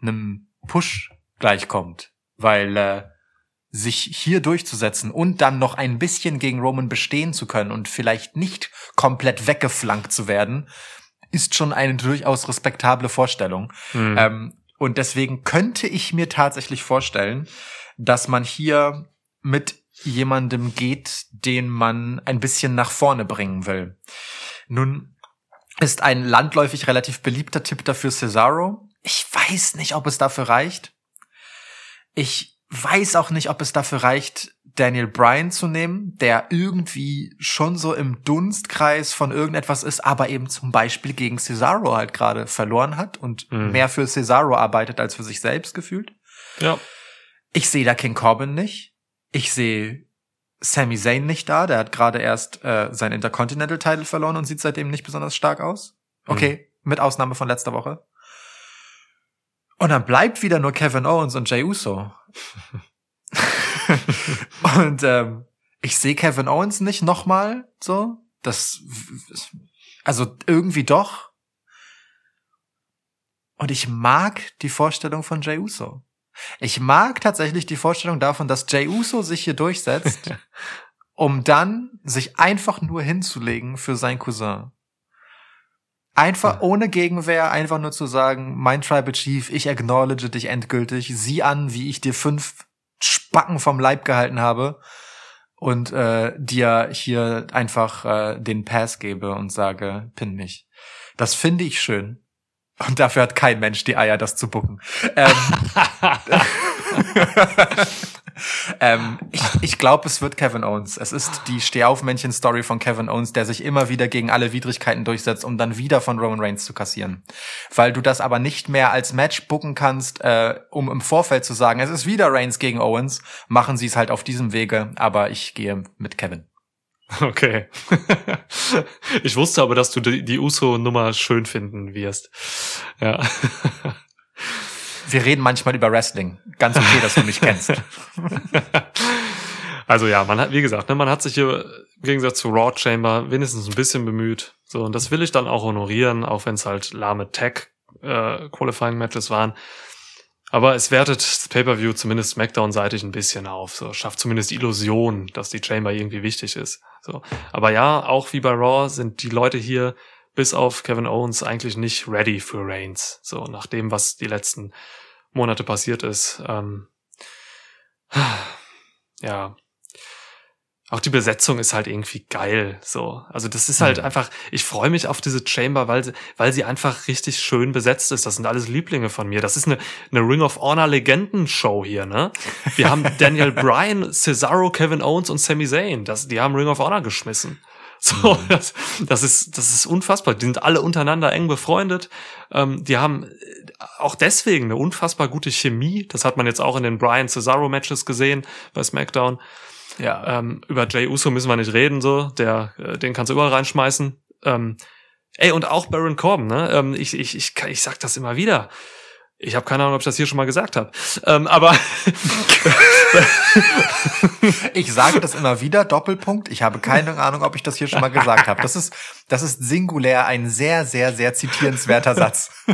einem Push gleichkommt. Weil äh, sich hier durchzusetzen und dann noch ein bisschen gegen Roman bestehen zu können und vielleicht nicht komplett weggeflankt zu werden, ist schon eine durchaus respektable Vorstellung. Mhm. Ähm, und deswegen könnte ich mir tatsächlich vorstellen, dass man hier mit jemandem geht, den man ein bisschen nach vorne bringen will. Nun ist ein landläufig relativ beliebter Tipp dafür Cesaro. Ich weiß nicht, ob es dafür reicht. Ich weiß auch nicht, ob es dafür reicht, Daniel Bryan zu nehmen, der irgendwie schon so im Dunstkreis von irgendetwas ist, aber eben zum Beispiel gegen Cesaro halt gerade verloren hat und mhm. mehr für Cesaro arbeitet als für sich selbst gefühlt. Ja. Ich sehe da King Corbin nicht. Ich sehe Sami Zayn nicht da. Der hat gerade erst äh, sein Intercontinental Title verloren und sieht seitdem nicht besonders stark aus. Okay, mhm. mit Ausnahme von letzter Woche. Und dann bleibt wieder nur Kevin Owens und Jey Uso. und ähm, ich sehe Kevin Owens nicht nochmal so. Das, also irgendwie doch. Und ich mag die Vorstellung von Jey Uso. Ich mag tatsächlich die Vorstellung davon, dass Jay Uso sich hier durchsetzt, um dann sich einfach nur hinzulegen für sein Cousin. Einfach ja. ohne Gegenwehr, einfach nur zu sagen, mein Tribal Chief, ich acknowledge dich endgültig, sieh an, wie ich dir fünf Spacken vom Leib gehalten habe und äh, dir hier einfach äh, den Pass gebe und sage, pin mich. Das finde ich schön. Und dafür hat kein Mensch die Eier, das zu bucken. Ähm, ähm, ich ich glaube, es wird Kevin Owens. Es ist die Stehaufmännchen-Story von Kevin Owens, der sich immer wieder gegen alle Widrigkeiten durchsetzt, um dann wieder von Roman Reigns zu kassieren. Weil du das aber nicht mehr als Match bucken kannst, äh, um im Vorfeld zu sagen, es ist wieder Reigns gegen Owens, machen sie es halt auf diesem Wege, aber ich gehe mit Kevin. Okay. ich wusste aber, dass du die, die Uso-Nummer schön finden wirst. Ja. Wir reden manchmal über Wrestling. Ganz okay, dass du mich kennst. Also ja, man hat, wie gesagt, ne, man hat sich hier im Gegensatz zu Raw Chamber wenigstens ein bisschen bemüht. So, und das will ich dann auch honorieren, auch wenn es halt lahme Tag äh, Qualifying Matches waren. Aber es wertet das Pay-Per-View zumindest Smackdown-seitig ein bisschen auf. So, schafft zumindest die Illusion, dass die Chamber irgendwie wichtig ist. So. Aber ja, auch wie bei Raw sind die Leute hier bis auf Kevin Owens eigentlich nicht ready für Reigns. So, nach dem, was die letzten Monate passiert ist. Ähm, ja, auch die Besetzung ist halt irgendwie geil. So, also das ist halt mhm. einfach. Ich freue mich auf diese Chamber, weil sie, weil sie einfach richtig schön besetzt ist. Das sind alles Lieblinge von mir. Das ist eine, eine Ring of Honor Legenden-Show hier. Ne, wir haben Daniel Bryan, Cesaro, Kevin Owens und Sami Zayn. Das, die haben Ring of Honor geschmissen. So, mhm. das, das ist, das ist unfassbar. Die sind alle untereinander eng befreundet. Ähm, die haben auch deswegen eine unfassbar gute Chemie. Das hat man jetzt auch in den Brian Cesaro Matches gesehen bei SmackDown. Ja. Ähm, über Jay Uso müssen wir nicht reden, so. Der, äh, den kannst du überall reinschmeißen. Ähm, ey, und auch Baron Corbin, ne? Ähm, ich, ich, ich, ich sag das immer wieder. Ich habe keine Ahnung, ob ich das hier schon mal gesagt habe. Ähm, aber ich sage das immer wieder, Doppelpunkt. Ich habe keine Ahnung, ob ich das hier schon mal gesagt habe. Das ist, das ist singulär ein sehr, sehr, sehr zitierenswerter Satz.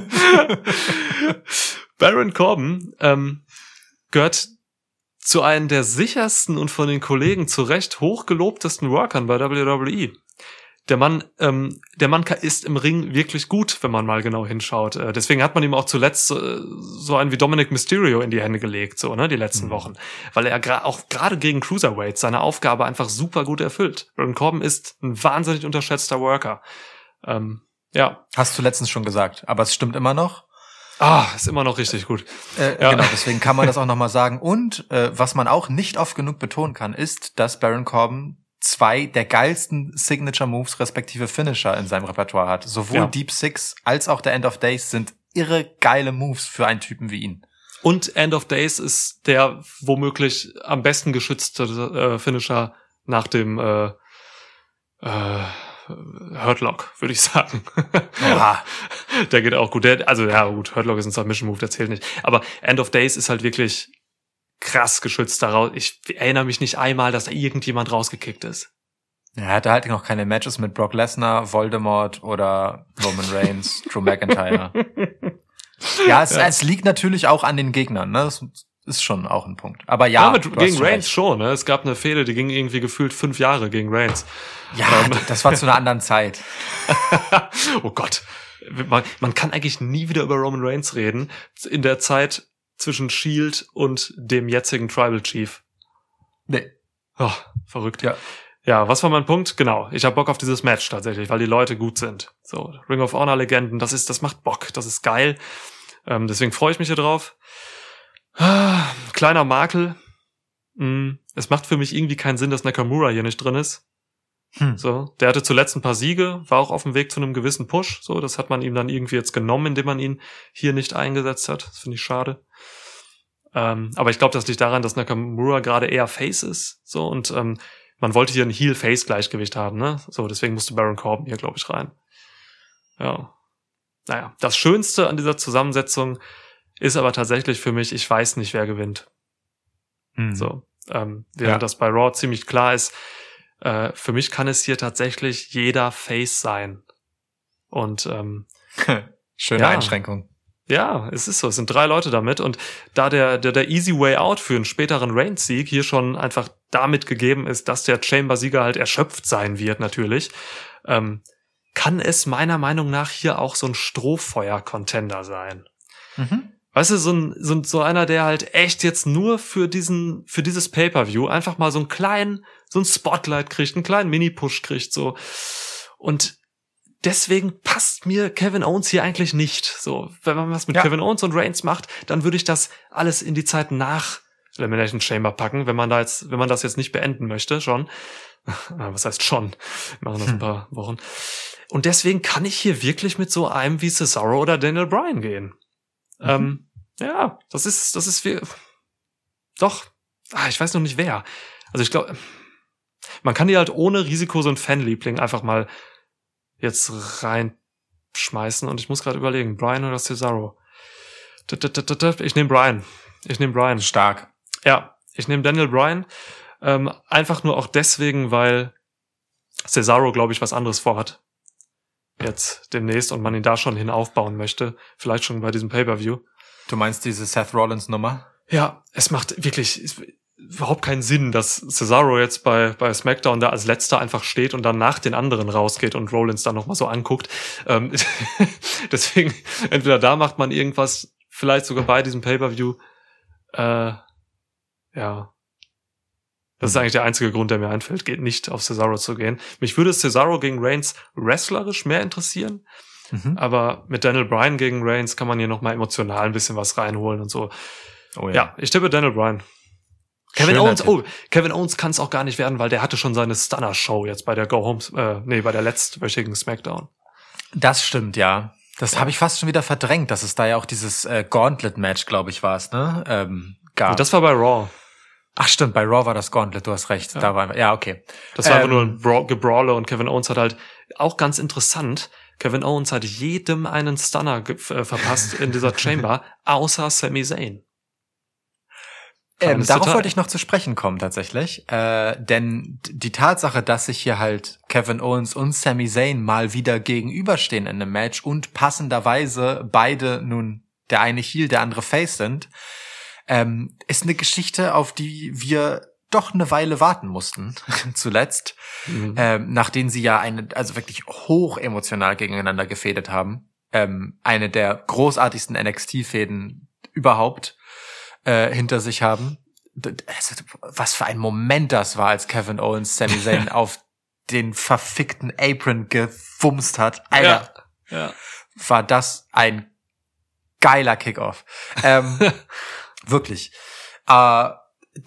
Baron Corbin ähm, gehört zu einem der sichersten und von den Kollegen zu Recht hochgelobtesten Workern bei WWE. Der Mann, ähm, der Mann ist im Ring wirklich gut, wenn man mal genau hinschaut. Äh, deswegen hat man ihm auch zuletzt äh, so einen wie Dominic Mysterio in die Hände gelegt, so ne, die letzten mhm. Wochen, weil er gra auch gerade gegen Cruiserweights seine Aufgabe einfach super gut erfüllt. Baron Corbin ist ein wahnsinnig unterschätzter Worker. Ähm, ja. Hast du letztens schon gesagt, aber es stimmt immer noch. Ah, ist immer noch richtig gut. Äh, ja. Genau, deswegen kann man das auch nochmal sagen. Und äh, was man auch nicht oft genug betonen kann, ist, dass Baron Corbin zwei der geilsten Signature Moves respektive Finisher in seinem Repertoire hat. Sowohl ja. Deep Six als auch der End of Days sind irre geile Moves für einen Typen wie ihn. Und End of Days ist der womöglich am besten geschützte äh, Finisher nach dem äh, äh, Hurtlock, würde ich sagen. Ja. der geht auch gut. Der, also ja, gut, Hurtlock ist ein Submission Move, der zählt nicht. Aber End of Days ist halt wirklich krass geschützt daraus. Ich erinnere mich nicht einmal, dass da irgendjemand rausgekickt ist. Er hatte halt noch keine Matches mit Brock Lesnar, Voldemort oder Roman Reigns, Drew McIntyre. Ja es, ja es, liegt natürlich auch an den Gegnern. Ne? Das ist schon auch ein Punkt. Aber ja, ja mit, gegen Reigns schon. Ne? Es gab eine Fehde, die ging irgendwie gefühlt fünf Jahre gegen Reigns. Ja, ähm. das war zu einer anderen Zeit. oh Gott. Man, man kann eigentlich nie wieder über Roman Reigns reden. In der Zeit zwischen Shield und dem jetzigen Tribal Chief. Nee. Oh, verrückt. Ja. Ja, was war mein Punkt? Genau, ich habe Bock auf dieses Match tatsächlich, weil die Leute gut sind. So, Ring of Honor Legenden, das ist, das macht Bock, das ist geil. Ähm, deswegen freue ich mich hier drauf. Ah, kleiner Makel. Mm, es macht für mich irgendwie keinen Sinn, dass Nakamura hier nicht drin ist. Hm. So, der hatte zuletzt ein paar Siege, war auch auf dem Weg zu einem gewissen Push. So, das hat man ihm dann irgendwie jetzt genommen, indem man ihn hier nicht eingesetzt hat. Das finde ich schade. Ähm, aber ich glaube, das liegt daran, dass Nakamura gerade eher Face ist. So und ähm, man wollte hier ein Heel-Face-Gleichgewicht haben, ne? So, deswegen musste Baron Corbin hier, glaube ich, rein. Ja. Naja, das Schönste an dieser Zusammensetzung ist aber tatsächlich für mich, ich weiß nicht, wer gewinnt. Hm. So, ähm, während ja. das bei Raw ziemlich klar ist, äh, für mich kann es hier tatsächlich jeder Face sein. Und ähm, schöne ja, Einschränkung. Ja, es ist so. Es sind drei Leute damit und da der, der, der Easy Way Out für einen späteren Reigns-Sieg hier schon einfach damit gegeben ist, dass der Chamber-Sieger halt erschöpft sein wird, natürlich, ähm, kann es meiner Meinung nach hier auch so ein Strohfeuer-Contender sein. Mhm. Weißt du, so ein, so, ein, so einer, der halt echt jetzt nur für diesen, für dieses Pay-Per-View einfach mal so einen kleinen, so ein Spotlight kriegt, einen kleinen Mini-Push kriegt, so. Und deswegen passt mir Kevin Owens hier eigentlich nicht. So, wenn man was mit ja. Kevin Owens und Reigns macht, dann würde ich das alles in die Zeit nach Elimination Chamber packen, wenn man da jetzt, wenn man das jetzt nicht beenden möchte, schon. was heißt schon? Wir machen das hm. ein paar Wochen. Und deswegen kann ich hier wirklich mit so einem wie Cesaro oder Daniel Bryan gehen. Mhm. Ähm, ja, das ist, das ist wie, doch, ah, ich weiß noch nicht wer. Also ich glaube, man kann die halt ohne Risiko so ein Fanliebling einfach mal jetzt reinschmeißen und ich muss gerade überlegen, Brian oder Cesaro. Ich nehme Brian. Ich nehme Brian. Stark. Ja, ich nehme Daniel Bryan. Ähm, einfach nur auch deswegen, weil Cesaro, glaube ich, was anderes vorhat. Jetzt demnächst und man ihn da schon hin aufbauen möchte. Vielleicht schon bei diesem Pay-Per-View. Du meinst diese Seth Rollins Nummer? Ja, es macht wirklich überhaupt keinen Sinn, dass Cesaro jetzt bei, bei SmackDown da als letzter einfach steht und dann nach den anderen rausgeht und Rollins dann nochmal so anguckt. Ähm, deswegen, entweder da macht man irgendwas, vielleicht sogar bei diesem Pay-Per-View. Äh, ja, das ist eigentlich der einzige Grund, der mir einfällt, geht nicht auf Cesaro zu gehen. Mich würde Cesaro gegen Reigns wrestlerisch mehr interessieren. Mhm. Aber mit Daniel Bryan gegen Reigns kann man hier nochmal emotional ein bisschen was reinholen und so. Oh ja. ja, ich tippe Daniel Bryan. Kevin Schöner Owens, Tipp. oh, Kevin Owens kann es auch gar nicht werden, weil der hatte schon seine Stunner-Show jetzt bei der Go Home, äh, nee, bei der letztwöchigen SmackDown. Das stimmt, ja. Das ja. habe ich fast schon wieder verdrängt, dass es da ja auch dieses äh, Gauntlet-Match, glaube ich, war es, ne? Ähm, gab. Und das war bei Raw. Ach stimmt, bei Raw war das Gauntlet, du hast recht. Ja. Da war ja okay. Das war ähm, einfach nur ein Bra Gebrawler und Kevin Owens hat halt auch ganz interessant. Kevin Owens hat jedem einen Stunner äh, verpasst in dieser Chamber, außer Sami Zayn. Ähm, darauf wollte ich noch zu sprechen kommen tatsächlich, äh, denn die Tatsache, dass sich hier halt Kevin Owens und Sami Zayn mal wieder gegenüberstehen in einem Match und passenderweise beide nun der eine Heel, der andere Face sind, ähm, ist eine Geschichte, auf die wir doch eine Weile warten mussten, zuletzt, mhm. ähm, nachdem sie ja eine, also wirklich hoch emotional gegeneinander gefädet haben. Ähm, eine der großartigsten NXT-Fäden überhaupt äh, hinter sich haben. Also, was für ein Moment das war, als Kevin Owens Sami Zayn auf den verfickten Apron gefumst hat. Alter, ja, ja. war das ein geiler Kickoff. Ähm, Wirklich. Äh,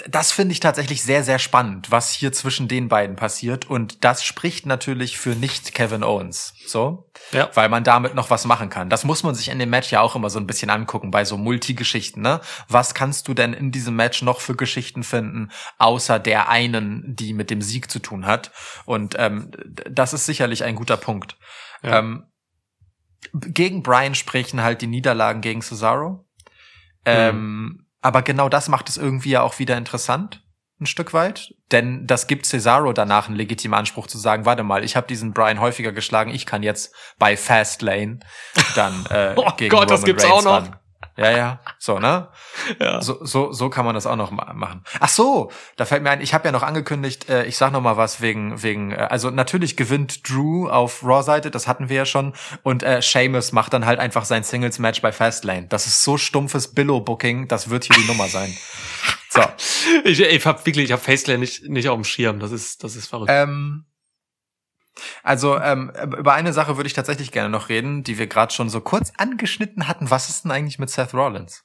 das finde ich tatsächlich sehr, sehr spannend, was hier zwischen den beiden passiert. Und das spricht natürlich für nicht Kevin Owens. So. Ja. Weil man damit noch was machen kann. Das muss man sich in dem Match ja auch immer so ein bisschen angucken, bei so Multigeschichten, ne? Was kannst du denn in diesem Match noch für Geschichten finden, außer der einen, die mit dem Sieg zu tun hat? Und ähm, das ist sicherlich ein guter Punkt. Ja. Ähm, gegen Brian sprechen halt die Niederlagen gegen Cesaro. Ähm, hm. Aber genau das macht es irgendwie ja auch wieder interessant, ein Stück weit. Denn das gibt Cesaro danach einen legitimen Anspruch zu sagen, warte mal, ich habe diesen Brian häufiger geschlagen, ich kann jetzt bei Fastlane dann äh, oh gegen Gott, Roman das gibt's Reigns auch noch. Ran. Ja, ja, so, ne? Ja. So, so, so kann man das auch noch machen. Ach so, da fällt mir ein, ich habe ja noch angekündigt, äh, ich sag noch mal was wegen, wegen, äh, also natürlich gewinnt Drew auf Raw-Seite, das hatten wir ja schon, und äh, Seamus macht dann halt einfach sein Singles-Match bei Fastlane. Das ist so stumpfes Billow-Booking, das wird hier die Nummer sein. So. Ich, ich hab wirklich, ich hab Fastlane nicht, nicht auf dem Schirm, das ist, das ist verrückt. Ähm, also ähm, über eine Sache würde ich tatsächlich gerne noch reden, die wir gerade schon so kurz angeschnitten hatten. Was ist denn eigentlich mit Seth Rollins?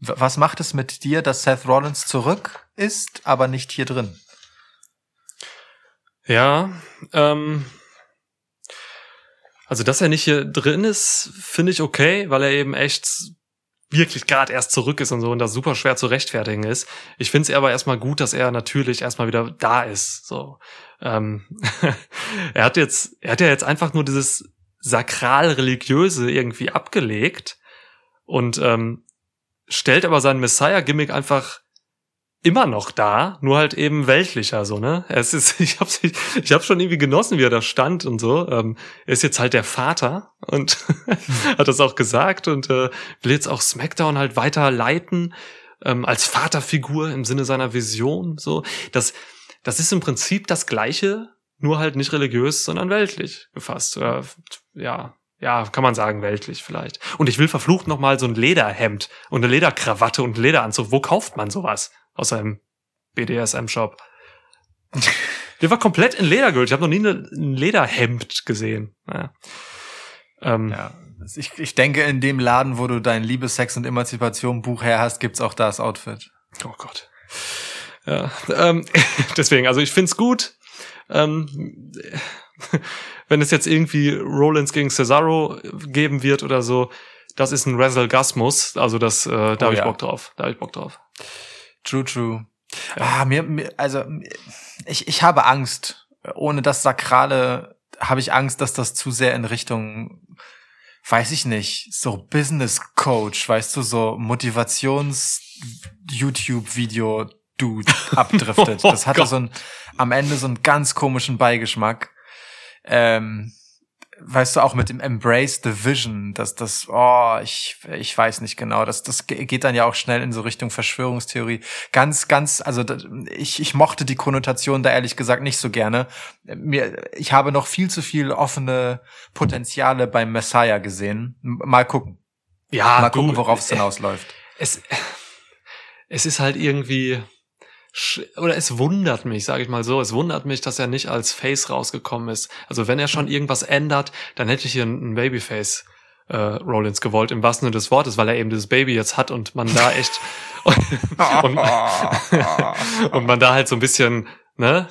Was macht es mit dir, dass Seth Rollins zurück ist, aber nicht hier drin? Ja, ähm, also dass er nicht hier drin ist, finde ich okay, weil er eben echt wirklich gerade erst zurück ist und so und das super schwer zu rechtfertigen ist. Ich finde es aber erstmal gut, dass er natürlich erstmal wieder da ist. So, ähm, er hat jetzt, er hat ja jetzt einfach nur dieses sakral-religiöse irgendwie abgelegt und ähm, stellt aber seinen Messiah-Gimmick einfach immer noch da, nur halt eben weltlicher so, ne? Es ist, ich hab's, ich, ich hab's schon irgendwie genossen, wie er da stand und so. Ähm, er ist jetzt halt der Vater und hat das auch gesagt und äh, will jetzt auch SmackDown halt weiter leiten ähm, als Vaterfigur im Sinne seiner Vision. So, das, das ist im Prinzip das Gleiche, nur halt nicht religiös, sondern weltlich gefasst. Oder, ja, ja, kann man sagen, weltlich vielleicht. Und ich will verflucht noch mal so ein Lederhemd und eine Lederkrawatte und Lederanzug. Wo kauft man sowas? Aus einem BDSM-Shop. Der war komplett in Leder gehüllt. Ich habe noch nie eine, ein Lederhemd gesehen. Naja. Ähm, ja. Ich, ich denke, in dem Laden, wo du dein Liebes, Sex und Emanzipation Buch her hast, gibt's auch das Outfit. Oh Gott. Ja, ähm, deswegen, also ich find's gut. Ähm, wenn es jetzt irgendwie Rollins gegen Cesaro geben wird oder so, das ist ein Wrestle-Gasmus. Also das, äh, da oh, habe ich ja. Bock drauf. Da habe ich Bock drauf. True, true. Ja. Ah, mir, mir, also ich, ich habe Angst. Ohne das Sakrale habe ich Angst, dass das zu sehr in Richtung, weiß ich nicht, so Business Coach, weißt du, so Motivations YouTube-Video Dude abdriftet. Oh Das hatte Gott. so ein, am Ende so einen ganz komischen Beigeschmack. Ähm, weißt du, auch mit dem Embrace the Vision, dass das, oh, ich, ich weiß nicht genau, das, das ge- geht dann ja auch schnell in so Richtung Verschwörungstheorie. Ganz, ganz, also ich, ich mochte die Konnotation da ehrlich gesagt nicht so gerne. Mir, ich habe noch viel zu viel offene Potenziale beim Messiah gesehen. Mal gucken. Ja, Mal gucken, worauf es hinausläuft. es, es ist halt irgendwie, oder es wundert mich, sage ich mal so, es wundert mich, dass er nicht als Face rausgekommen ist. Also wenn er schon irgendwas ändert, dann hätte ich hier ein Babyface äh, Rollins gewollt, im wahrsten Sinne des Wortes, weil er eben dieses Baby jetzt hat und man da echt und, und man da halt so ein bisschen, ne,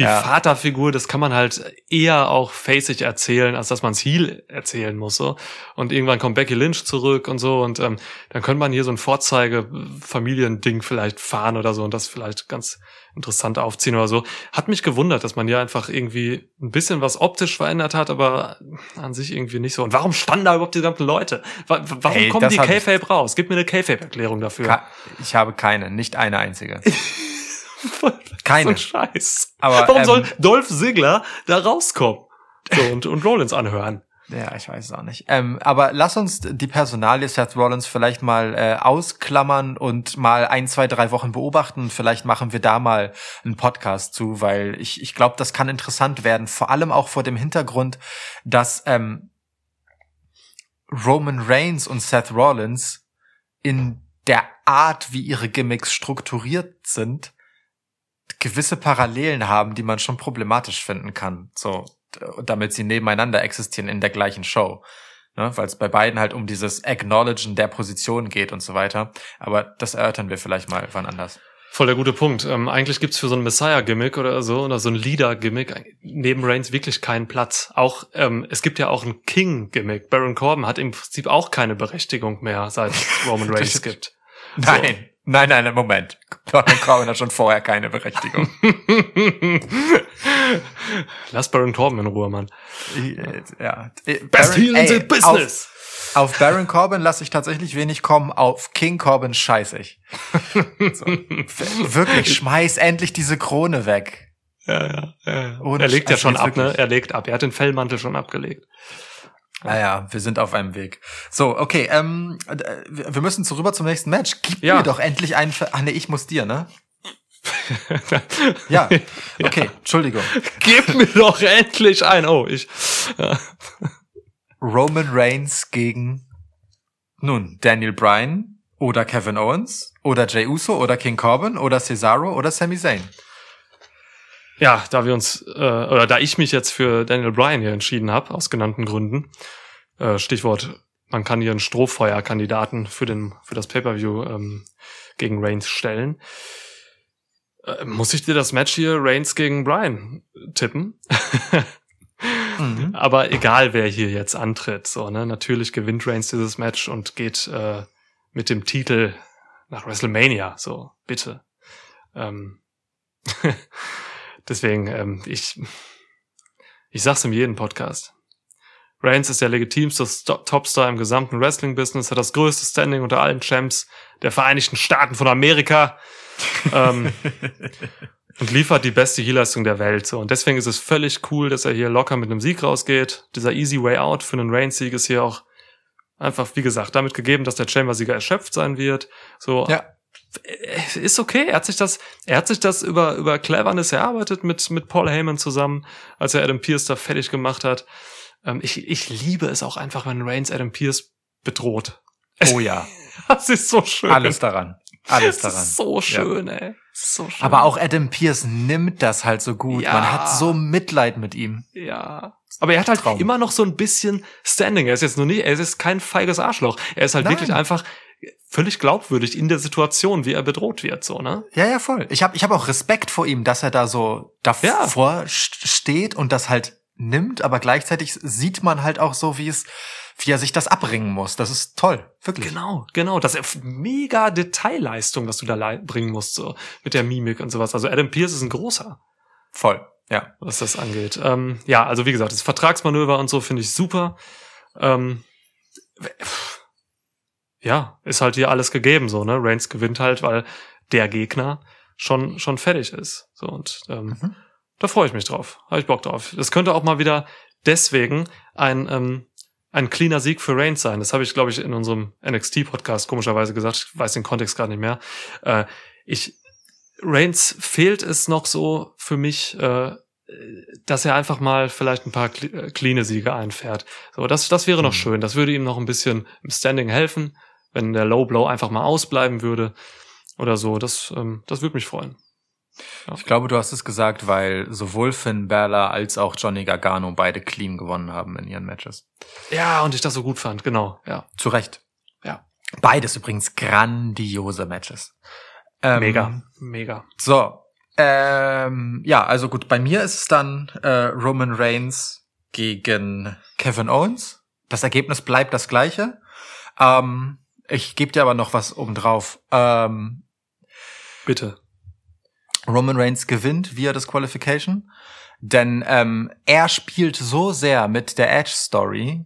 die Ja. Vaterfigur, das kann man halt eher auch faceig erzählen, als dass man es Heel erzählen muss. So. Und irgendwann kommt Becky Lynch zurück und so. Und ähm, dann könnte man hier so ein Vorzeige-Familiending vielleicht fahren oder so und das vielleicht ganz interessant aufziehen oder so. Hat mich gewundert, dass man hier einfach irgendwie ein bisschen was optisch verändert hat, aber an sich irgendwie nicht so. Und warum standen da überhaupt die ganzen Leute? Wa- Warum Ey, kommen die K-Fape raus? Gib mir eine K-Fape-Erklärung dafür. Ich habe keine, nicht eine einzige. So Keine. ein Scheiß. Aber, Warum ähm, soll Dolph Ziggler da rauskommen? So, und, und Rollins anhören. Ja, ich weiß es auch nicht. Ähm, aber lass uns die Personalie Seth Rollins vielleicht mal äh, ausklammern und mal ein, zwei, drei Wochen beobachten. Vielleicht machen wir da mal einen Podcast zu, weil ich, ich glaube, das kann interessant werden. Vor allem auch vor dem Hintergrund, dass ähm, Roman Reigns und Seth Rollins in der Art, wie ihre Gimmicks strukturiert sind, gewisse Parallelen haben, die man schon problematisch finden kann. So, damit sie nebeneinander existieren in der gleichen Show. Ne? Weil es bei beiden halt um dieses Acknowledgen der Position geht und so weiter. Aber das erörtern wir vielleicht mal wann anders. Voll der gute Punkt. Ähm, eigentlich gibt's für so ein Messiah-Gimmick oder so, oder so ein Leader-Gimmick neben Reigns wirklich keinen Platz. Auch, ähm, es gibt ja auch ein King-Gimmick. Baron Corbin hat im Prinzip auch keine Berechtigung mehr, seit es Roman Reigns gibt. Nein, nein, nein, Moment. Baron Corbin hat schon vorher keine Berechtigung. Lass Baron Corbin in Ruhe, Mann. ja. Best Heel in the business. Auf, auf Baron Corbin lasse ich tatsächlich wenig kommen, auf King Corbin scheiß ich. so. Wirklich, schmeiß endlich diese Krone weg. Ja, ja, ja. Ohne er legt ja schon ab, ne? Er legt ab. Er hat den Fellmantel schon abgelegt. Naja, wir sind auf einem Weg. So, okay, ähm, äh, wir müssen zu rüber zum nächsten Match. Gib Ja. mir doch endlich einen. Ver Ach nee, ich muss dir, ne? Ja, okay, Entschuldigung. Gib mir doch endlich ein. Oh, ich. Ja. Roman Reigns gegen nun Daniel Bryan oder Kevin Owens oder Jey Uso oder King Corbin oder Cesaro oder Sami Zayn. Ja, da wir uns, äh, oder da ich mich jetzt für Daniel Bryan hier entschieden habe, aus genannten Gründen, äh, Stichwort, man kann hier einen Strohfeuerkandidaten für den, für das Pay-Per-View ähm, gegen Reigns stellen. Äh, muss ich dir das Match hier Reigns gegen Bryan tippen? Mhm. Aber egal, wer hier jetzt antritt, so, ne, natürlich gewinnt Reigns dieses Match und geht äh, mit dem Titel nach WrestleMania, so, bitte. Ähm, deswegen, ähm, ich, ich sag's in jedem Podcast. Reigns ist der legitimste Topstar im gesamten Wrestling-Business, hat das größte Standing unter allen Champs der Vereinigten Staaten von Amerika. ähm, und liefert die beste Heelleistung der Welt. So. Und deswegen ist es völlig cool, dass er hier locker mit einem Sieg rausgeht. Dieser Easy Way Out für einen Reigns-Sieg ist hier auch einfach, wie gesagt, damit gegeben, dass der Chamber-Sieger erschöpft sein wird. So, Ja. Äh, ist okay. Er hat sich das, er hat sich das über, über Cleverness erarbeitet mit, mit Paul Heyman zusammen, als er Adam Pierce da fertig gemacht hat. Ähm, ich, ich liebe es auch einfach, wenn Reigns Adam Pierce bedroht. Oh ja, Das ist so schön. alles daran. Alles das daran. ist so schön, ey. Das ist so schön. Aber auch Adam Pierce nimmt das halt so gut. Ja. Man hat so Mitleid mit ihm. Ja. Aber er hat halt Traum. immer noch so ein bisschen Standing. Er ist jetzt nur nicht, er ist kein feiges Arschloch. Er ist halt Nein. wirklich einfach völlig glaubwürdig in der Situation, wie er bedroht wird, so, ne? Ja, ja, voll. Ich habe ich hab auch Respekt vor ihm, dass er da so davor Ja. st- steht und das halt nimmt, aber gleichzeitig sieht man halt auch so, wie es, wie er sich das abbringen muss. Das ist toll, wirklich. Genau, genau. Das ist mega Detailleistung, was du da bringen musst, so mit der Mimik und sowas. Also Adam Pierce ist ein großer. Voll, ja. Was das angeht. Ähm, ja, also wie gesagt, das Vertragsmanöver und so finde ich super. Ähm, ja, ist halt hier alles gegeben, so, ne? Reigns gewinnt halt, weil der Gegner schon, schon fertig ist. So, und ähm, mhm. da freue ich mich drauf. Habe ich Bock drauf. Das könnte auch mal wieder deswegen ein, ähm, ein cleaner Sieg für Reigns sein. Das habe ich, glaube ich, in unserem NXT-Podcast komischerweise gesagt. Ich weiß den Kontext gerade nicht mehr. Äh, ich, Reigns fehlt es noch so für mich, äh, dass er einfach mal vielleicht ein paar äh, cleane Siege einfährt. So, das, das wäre noch mhm. schön. Das würde ihm noch ein bisschen im Standing helfen, wenn der Low Blow einfach mal ausbleiben würde oder so. Das, ähm, das würde mich freuen. Ja. Ich glaube, du hast es gesagt, weil sowohl Finn Balor als auch Johnny Gargano beide clean gewonnen haben in ihren Matches. Ja, und ich das so gut fand, genau, ja. Zu Recht. Ja. Beides übrigens grandiose Matches. Ähm, mega, mega. So, ähm, ja, also gut, bei mir ist es dann äh, Roman Reigns gegen Kevin Owens. Das Ergebnis bleibt das gleiche. Ähm, ich gebe dir aber noch was obendrauf. Ähm, Bitte. Roman Reigns gewinnt via Disqualification, denn ähm, er spielt so sehr mit der Edge Story,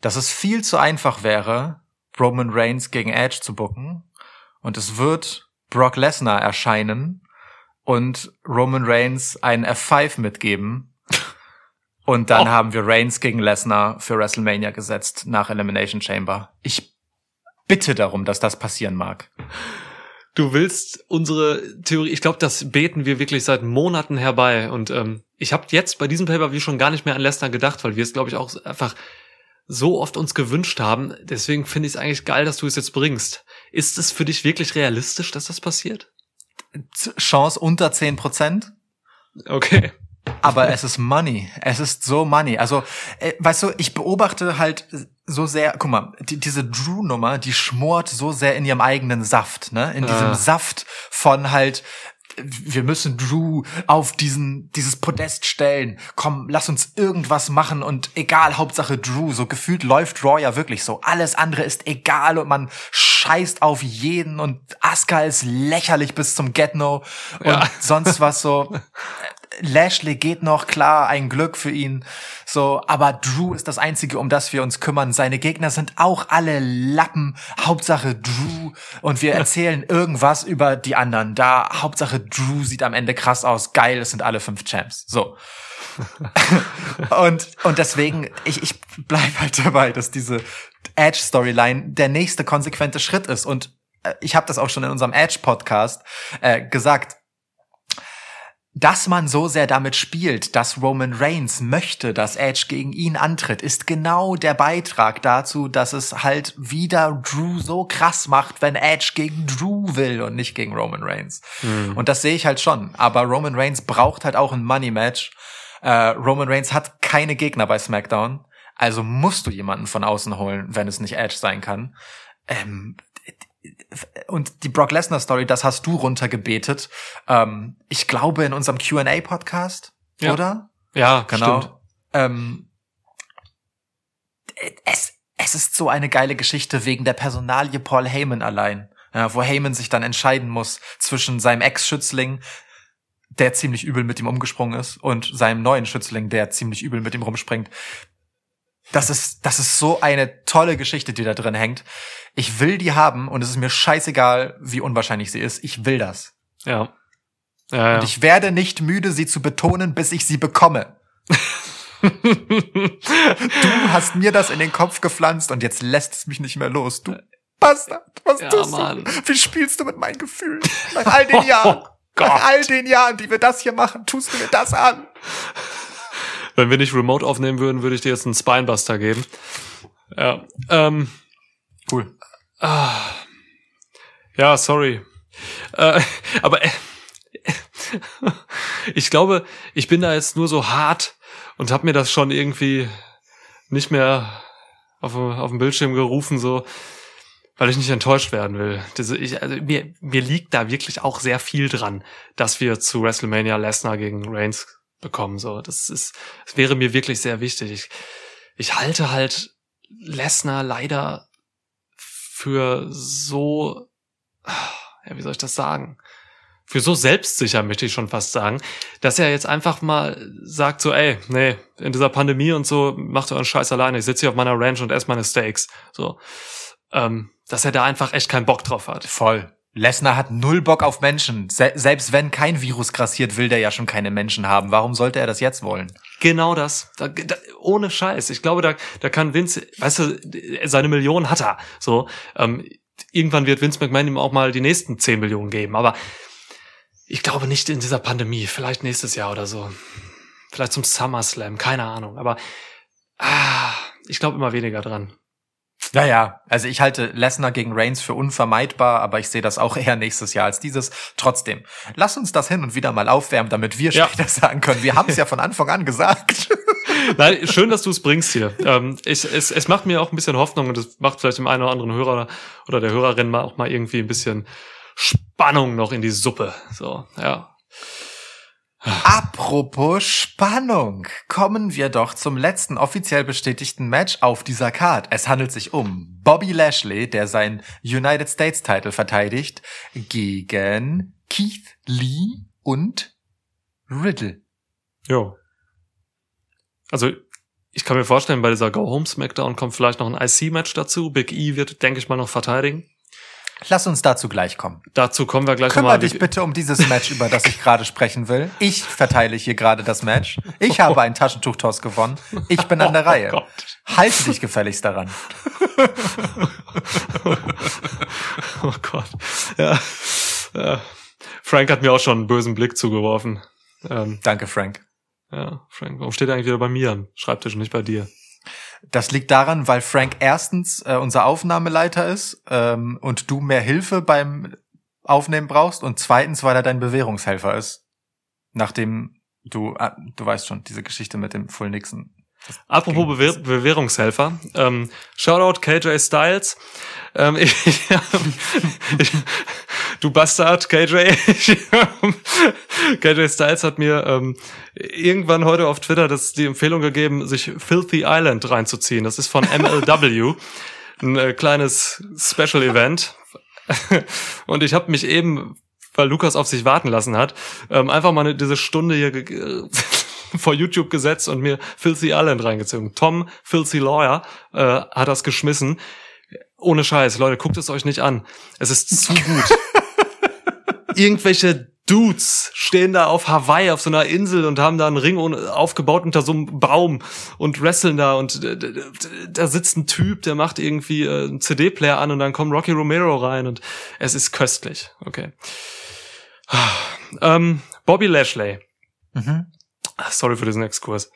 dass es viel zu einfach wäre, Roman Reigns gegen Edge zu bucken. Und es wird Brock Lesnar erscheinen und Roman Reigns einen F5 mitgeben. Und dann oh. haben wir Reigns gegen Lesnar für WrestleMania gesetzt nach Elimination Chamber. Ich bitte darum, dass das passieren mag. Du willst unsere Theorie, ich glaube, das beten wir wirklich seit Monaten herbei. Und ähm, ich habe jetzt bei diesem Paper wie schon gar nicht mehr an Lesnar gedacht, weil wir es, glaube ich, auch einfach so oft uns gewünscht haben. Deswegen finde ich es eigentlich geil, dass du es jetzt bringst. Ist es für dich wirklich realistisch, dass das passiert? Chance unter zehn Prozent. Okay. Aber es ist Money. Es ist so Money. Also, äh, weißt du, ich beobachte halt so sehr, guck mal, die, diese Drew-Nummer, die schmort so sehr in ihrem eigenen Saft, ne? In diesem ah. Saft von halt, wir müssen Drew auf diesen, dieses Podest stellen. Komm, lass uns irgendwas machen und egal, Hauptsache Drew. So gefühlt läuft Raw ja wirklich so. Alles andere ist egal und man scheißt auf jeden und Asuka ist lächerlich bis zum Get-No und ja. sonst was so. Lashley geht noch, klar, ein Glück für ihn. So, aber Drew ist das einzige, um das wir uns kümmern. Seine Gegner sind auch alle Lappen. Hauptsache Drew. Und wir erzählen irgendwas über die anderen. Da, Hauptsache Drew sieht am Ende krass aus. Geil, es sind alle fünf Champs. So. und, und deswegen, ich, ich bleib halt dabei, dass diese Edge-Storyline der nächste konsequente Schritt ist. Und äh, ich habe das auch schon in unserem Edge-Podcast äh, gesagt dass man so sehr damit spielt, dass Roman Reigns möchte, dass Edge gegen ihn antritt, ist genau der Beitrag dazu, dass es halt wieder Drew so krass macht, wenn Edge gegen Drew will und nicht gegen Roman Reigns. Mhm. Und das sehe ich halt schon. Aber Roman Reigns braucht halt auch ein Money Match. Äh, Roman Reigns hat keine Gegner bei SmackDown. Also musst du jemanden von außen holen, wenn es nicht Edge sein kann. Ähm, und die Brock Lesnar Story, das hast du runtergebetet. Ähm, ich glaube in unserem Q&A Podcast, ja. oder? Ja, genau. Stimmt. Ähm, es, es ist so eine geile Geschichte wegen der Personalie Paul Heyman allein, ja, wo Heyman sich dann entscheiden muss zwischen seinem Ex-Schützling, der ziemlich übel mit ihm umgesprungen ist, und seinem neuen Schützling, der ziemlich übel mit ihm rumspringt. Das ist, das ist so eine tolle Geschichte, die da drin hängt. Ich will die haben und es ist mir scheißegal, wie unwahrscheinlich sie ist. Ich will das. Ja. ja, ja. Und ich werde nicht müde, sie zu betonen, bis ich sie bekomme. du hast mir das in den Kopf gepflanzt und jetzt lässt es mich nicht mehr los. Du Bastard, was ja, tust Mann. du? Wie spielst du mit meinen Gefühlen? Nach all den Jahren, oh, nach all den Jahren, die wir das hier machen, tust du mir das an? Wenn wir nicht remote aufnehmen würden, würde ich dir jetzt einen Spinebuster geben. Ja. Ähm, cool. Ah, ja, sorry. Äh, aber äh, ich glaube, ich bin da jetzt nur so hart und habe mir das schon irgendwie nicht mehr auf, auf dem Bildschirm gerufen, so, weil ich nicht enttäuscht werden will. Diese, ich, also mir, mir liegt da wirklich auch sehr viel dran, dass wir zu WrestleMania Lesnar gegen Reigns bekommen. So, das ist, das wäre mir wirklich sehr wichtig. Ich, ich halte halt Lesnar leider für so, ja, wie soll ich das sagen? Für so selbstsicher, möchte ich schon fast sagen, dass er jetzt einfach mal sagt so, ey, nee, in dieser Pandemie und so, macht euren Scheiß alleine, ich sitze hier auf meiner Ranch und esse meine Steaks. So, ähm, dass er da einfach echt keinen Bock drauf hat. Voll. Lesnar hat null Bock auf Menschen. Se selbst wenn kein Virus grassiert, will der ja schon keine Menschen haben. Warum sollte er das jetzt wollen? Genau das. Da, da, ohne Scheiß. Ich glaube, da, da kann Vince, weißt du, seine Millionen hat er. So, ähm, irgendwann wird Vince McMahon ihm auch mal die nächsten 10 Millionen geben. Aber ich glaube nicht in dieser Pandemie. Vielleicht nächstes Jahr oder so. Vielleicht zum SummerSlam. Keine Ahnung. Aber ah, ich glaube immer weniger dran. Ja, ja. Also ich halte Lesnar gegen Reigns für unvermeidbar, aber ich sehe das auch eher nächstes Jahr als dieses. Trotzdem, lass uns das hin und wieder mal aufwärmen, damit wir ja. später sagen können. Wir haben es ja von Anfang an gesagt. Nein, schön, dass du es bringst hier. Ähm, ich, es, es macht mir auch ein bisschen Hoffnung und es macht vielleicht dem einen oder anderen Hörer oder der Hörerin mal auch mal irgendwie ein bisschen Spannung noch in die Suppe. So, ja. Apropos Spannung, kommen wir doch zum letzten offiziell bestätigten Match auf dieser Card. Es handelt sich um Bobby Lashley, der sein United States Title verteidigt, gegen Keith Lee und Riddle. Jo. Also, ich kann mir vorstellen, bei dieser Go Home Smackdown kommt vielleicht noch ein IC-Match dazu. Big E wird, denke ich mal, noch verteidigen. Lass uns dazu gleich kommen. Dazu kommen wir gleich nochmal. dich bitte um dieses Match, über das ich gerade sprechen will. Ich verteile hier gerade das Match. Ich habe einen Taschentuchtoss gewonnen. Ich bin an der oh Reihe. Gott. Halte dich gefälligst daran. oh Gott. Ja. ja. Frank hat mir auch schon einen bösen Blick zugeworfen. Ähm, Danke, Frank. Ja, Frank. Warum steht er eigentlich wieder bei mir am Schreibtisch und nicht bei dir? Das liegt daran, weil Frank erstens äh, unser Aufnahmeleiter ist ähm, und du mehr Hilfe beim Aufnehmen brauchst und zweitens, weil er dein Bewährungshelfer ist. Nachdem du, ah, du weißt schon, diese Geschichte mit dem Full Nixon. Apropos Bewehr Bewährungshelfer, ähm, Shoutout KJ Styles. Ähm, ich, ich, du Bastard, KJ. KJ Styles hat mir ähm, irgendwann heute auf Twitter das die Empfehlung gegeben, sich Filthy Island reinzuziehen. Das ist von MLW. Ein äh, kleines Special Event. Und ich habe mich eben, weil Lukas auf sich warten lassen hat, ähm, einfach mal diese Stunde hier vor YouTube gesetzt und mir Filthy Island reingezogen. Tom, Filthy Lawyer, äh, hat das geschmissen. Ohne Scheiß, Leute, guckt es euch nicht an. Es ist zu gut. Irgendwelche Dudes stehen da auf Hawaii auf so einer Insel und haben da einen Ring aufgebaut unter so einem Baum und wresteln da und da sitzt ein Typ, der macht irgendwie äh, einen CD-Player an und dann kommt Rocky Romero rein und es ist köstlich. Okay. Ähm, Bobby Lashley. Mhm. Sorry für diesen Exkurs.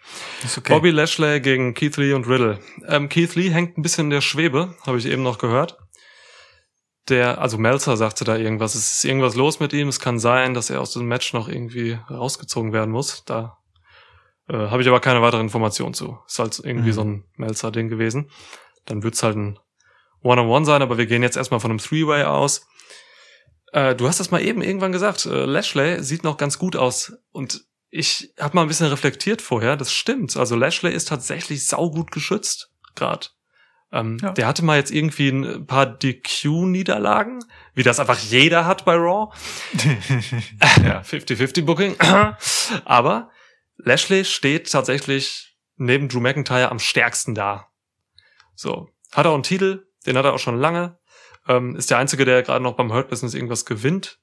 Okay. Bobby Lashley gegen Keith Lee und Riddle. Ähm, Keith Lee hängt ein bisschen in der Schwebe, habe ich eben noch gehört. Der, also Melzer sagte da irgendwas. Es ist irgendwas los mit ihm. Es kann sein, dass er aus dem Match noch irgendwie rausgezogen werden muss. Da äh, habe ich aber keine weitere Information zu. Ist halt irgendwie mhm. so ein Melzer-Ding gewesen. Dann wird's halt ein One-on-One -on -One sein, aber wir gehen jetzt erstmal von einem Three-Way aus. Äh, du hast das mal eben irgendwann gesagt. Äh, Lashley sieht noch ganz gut aus und ich habe mal ein bisschen reflektiert vorher, das stimmt. Also Lashley ist tatsächlich saugut geschützt, gerade. Ähm, ja. Der hatte mal jetzt irgendwie ein paar DQ-Niederlagen, wie das einfach jeder hat bei Raw. ja, 50-50 Booking. Aber Lashley steht tatsächlich neben Drew McIntyre am stärksten da. So. Hat er auch einen Titel, den hat er auch schon lange. Ähm, ist der Einzige, der gerade noch beim Hurt Business irgendwas gewinnt.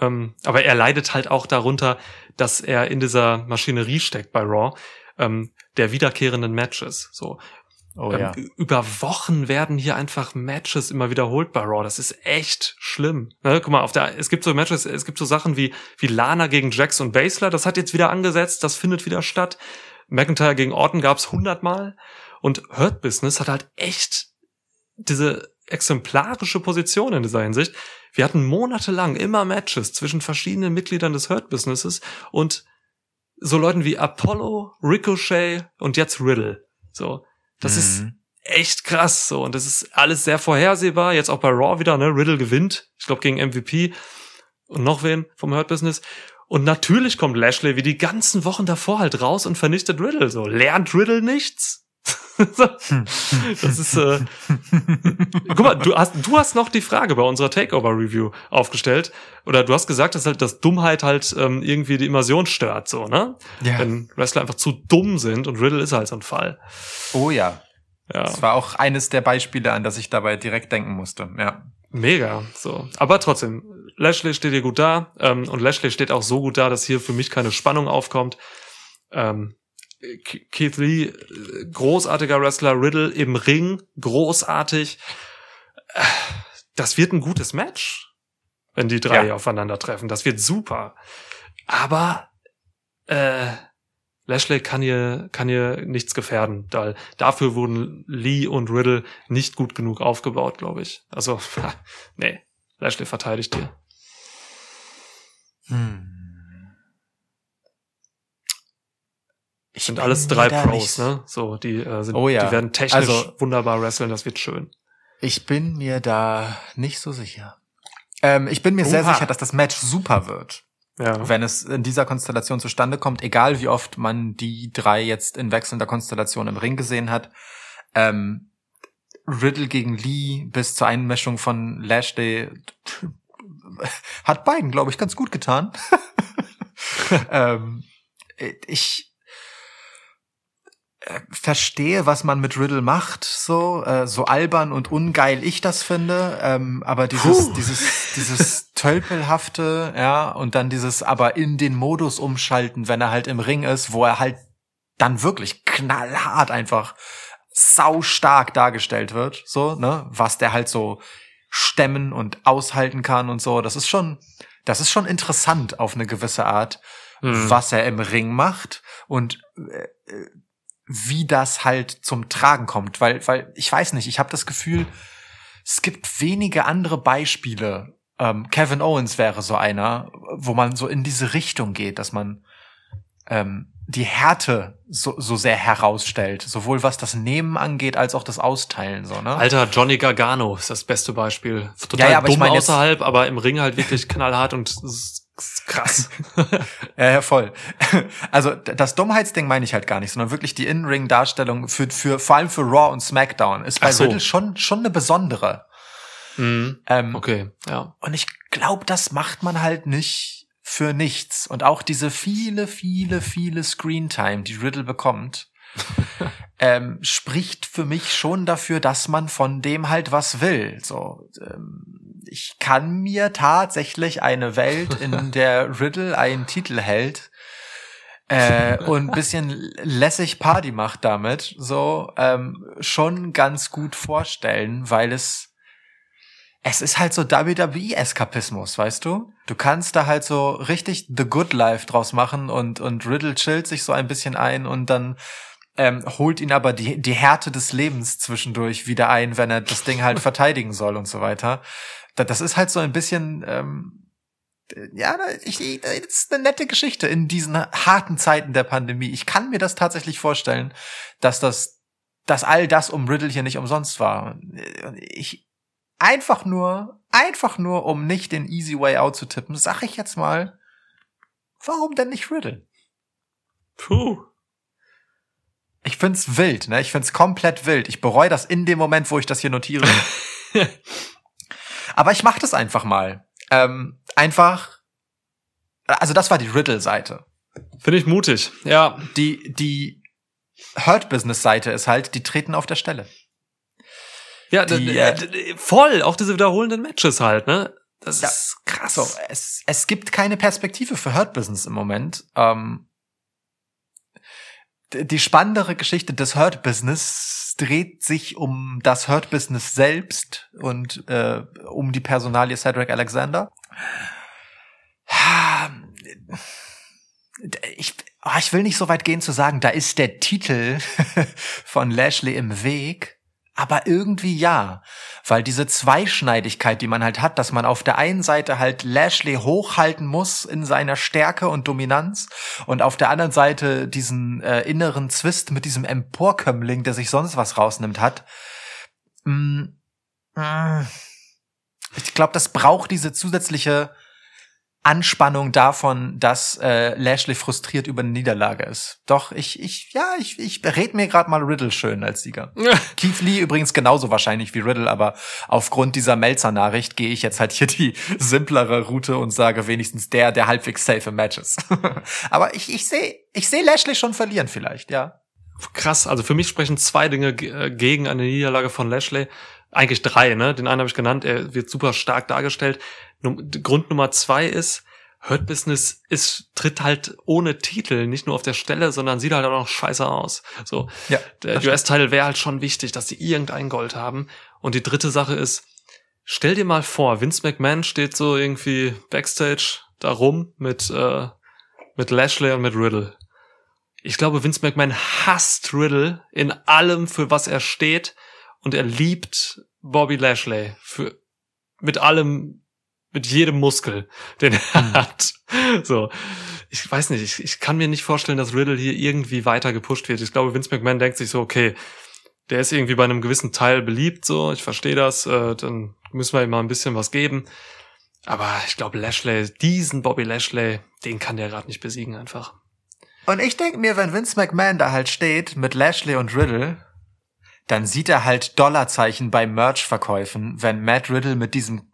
Ähm, aber er leidet halt auch darunter, dass er in dieser Maschinerie steckt bei Raw, ähm, der wiederkehrenden Matches. So. Oh, ähm, ja. Über Wochen werden hier einfach Matches immer wiederholt bei Raw. Das ist echt schlimm. Ne, guck mal, auf der, es gibt so Matches, es gibt so Sachen wie, wie Lana gegen Jax und Basler. Das hat jetzt wieder angesetzt. Das findet wieder statt. McIntyre gegen Orton gab's hundertmal. Und Hurt Business hat halt echt diese exemplarische Position in dieser Hinsicht. Wir hatten monatelang immer Matches zwischen verschiedenen Mitgliedern des Hurt Businesses und so Leuten wie Apollo, Ricochet und jetzt Riddle. So, das mhm. ist echt krass so und das ist alles sehr vorhersehbar. Jetzt auch bei Raw wieder, ne? Riddle gewinnt, ich glaube gegen MVP und noch wen vom Hurt Business Und natürlich kommt Lashley wie die ganzen Wochen davor halt raus und vernichtet Riddle. So, lernt Riddle nichts? Das ist, äh, guck mal, du hast, du hast noch die Frage bei unserer Takeover-Review aufgestellt. Oder du hast gesagt, dass halt, dass Dummheit halt ähm, irgendwie die Immersion stört, so, ne? Ja. Wenn Wrestler einfach zu dumm sind und Riddle ist halt so ein Fall. Oh ja. Ja. Das war auch eines der Beispiele, an das ich dabei direkt denken musste. Ja. Mega, so. Aber trotzdem, Lashley steht hier gut da ähm, und Lashley steht auch so gut da, dass hier für mich keine Spannung aufkommt. Ähm, Keith Lee, äh, großartiger Wrestler, Riddle im Ring, großartig. Das wird ein gutes Match, wenn die drei Ja. aufeinandertreffen. Das wird super. Aber äh, Lashley kann hier, kann hier nichts gefährden, weil dafür wurden Lee und Riddle nicht gut genug aufgebaut, glaube ich. Also, nee, Lashley verteidigt hier. Hm. Ich Sind bin alles mir drei da Pros, nicht- ne? So, die äh, sind, Oh ja. die werden technisch Also- wunderbar wresteln, das wird schön. Ich bin mir da nicht so sicher. Ähm, ich bin mir sehr Oha. sicher, dass das Match super wird. Ja. Wenn es in dieser Konstellation zustande kommt, egal wie oft man die drei jetzt in wechselnder Konstellation im Ring gesehen hat, ähm, Riddle gegen Lee bis zur Einmischung von Lashley hat beiden, glaube ich, ganz gut getan. ähm, ich verstehe, was man mit Riddle macht, so äh, so albern und ungeil ich das finde, ähm, aber dieses Puh. dieses dieses tölpelhafte, ja, und dann dieses aber in den Modus umschalten, wenn er halt im Ring ist, wo er halt dann wirklich knallhart einfach sau stark dargestellt wird, so, ne, was der halt so stemmen und aushalten kann und so, das ist schon das ist schon interessant auf eine gewisse Art Hm. was er im Ring macht und äh, äh, wie das halt zum Tragen kommt, weil weil ich weiß nicht, ich habe das Gefühl, es gibt wenige andere Beispiele. Ähm, Kevin Owens wäre so einer, wo man so in diese Richtung geht, dass man ähm, die Härte so, so sehr herausstellt, sowohl was das Nehmen angeht als auch das Austeilen so ne. Alter, Johnny Gargano ist das beste Beispiel. Total Ja, ja, aber ich dumm meine jetzt- außerhalb, aber im Ring halt wirklich knallhart und krass. Ja, ja, voll. Also das Dummheitsding meine ich halt gar nicht, sondern wirklich die In-Ring-Darstellung für, für vor allem für Raw und SmackDown ist bei so. Riddle schon schon eine besondere. Mhm. Ähm, Okay, ja. Und ich glaube, das macht man halt nicht für nichts. Und auch diese viele, viele, viele Screentime, die Riddle bekommt, ähm, spricht für mich schon dafür, dass man von dem halt was will. So, ähm, ich kann mir tatsächlich eine Welt, in der Riddle einen Titel hält äh, und ein bisschen lässig Party macht damit, so ähm, schon ganz gut vorstellen, weil es es ist halt so WWE-Eskapismus, weißt du? Du kannst da halt so richtig The Good Life draus machen und, und Riddle chillt sich so ein bisschen ein und dann ähm, holt ihn aber die, die Härte des Lebens zwischendurch wieder ein, wenn er das Ding halt verteidigen soll und so weiter. Da- Das ist halt so ein bisschen, ähm, ja, ich, ich- das ist eine nette Geschichte in diesen harten Zeiten der Pandemie. Ich kann mir das tatsächlich vorstellen, dass das, dass all das um Riddle hier nicht umsonst war. Ich, einfach nur, einfach nur, um nicht den easy way out zu tippen, sag ich jetzt mal, warum denn nicht Riddle? Puh. Ich find's wild, ne? Ich find's komplett wild. Ich bereue das in dem Moment, wo ich das hier notiere. Aber ich mach das einfach mal. Ähm, einfach, also das war die Riddle-Seite. Finde ich mutig. Ja. Die, die Hurt-Business-Seite ist halt, die treten auf der Stelle. Ja, Die, äh, voll. Auch diese wiederholenden Matches halt, ne? Das Ja. ist krass. So, es, es gibt keine Perspektive für Hurt Business im Moment. Ähm, die spannendere Geschichte des Hurt Business dreht sich um das Hurt Business selbst und äh, um die Personalie Cedric Alexander. Ich, ah, ich will nicht so weit gehen zu sagen, da ist der Titel von Lashley im Weg. Aber irgendwie ja, weil diese Zweischneidigkeit, die man halt hat, dass man auf der einen Seite halt Lashley hochhalten muss in seiner Stärke und Dominanz und auf der anderen Seite diesen äh, inneren Zwist mit diesem Emporkömmling, der sich sonst was rausnimmt, hat. Mm, mm, ich glaube, das braucht diese zusätzliche Anspannung davon, dass äh, Lashley frustriert über eine Niederlage ist. Doch, ich, ich, ja, ich, ich red mir gerade mal Riddle schön als Sieger. Keith Lee übrigens genauso wahrscheinlich wie Riddle, aber aufgrund dieser Melzer-Nachricht gehe ich jetzt halt hier die simplere Route und sage wenigstens der, der halbwegs safe im Match ist. aber ich, ich sehe ich seh Lashley schon verlieren vielleicht, ja. Krass, also für mich sprechen zwei Dinge äh, gegen eine Niederlage von Lashley. Eigentlich drei, ne? Den einen habe ich genannt, er wird super stark dargestellt. Grund Nummer zwei ist, Hurt Business ist, tritt halt ohne Titel, nicht nur auf der Stelle, sondern sieht halt auch noch scheiße aus. So. Ja, der US-Titel wäre halt schon wichtig, dass sie irgendein Gold haben. Und die dritte Sache ist, stell dir mal vor, Vince McMahon steht so irgendwie backstage da rum mit, äh, mit Lashley und mit Riddle. Ich glaube, Vince McMahon hasst Riddle in allem, für was er steht. Und er liebt Bobby Lashley für, mit allem, mit jedem Muskel, den er hm. hat. So. Ich weiß nicht, ich, ich kann mir nicht vorstellen, dass Riddle hier irgendwie weiter gepusht wird. Ich glaube, Vince McMahon denkt sich so, okay, der ist irgendwie bei einem gewissen Teil beliebt, so, ich verstehe das, äh, dann müssen wir ihm mal ein bisschen was geben. Aber ich glaube, Lashley, diesen Bobby Lashley, den kann der gerade nicht besiegen einfach. Und ich denke mir, wenn Vince McMahon da halt steht mit Lashley und Riddle, dann sieht er halt Dollarzeichen bei Merch-Verkäufen, wenn Matt Riddle mit diesem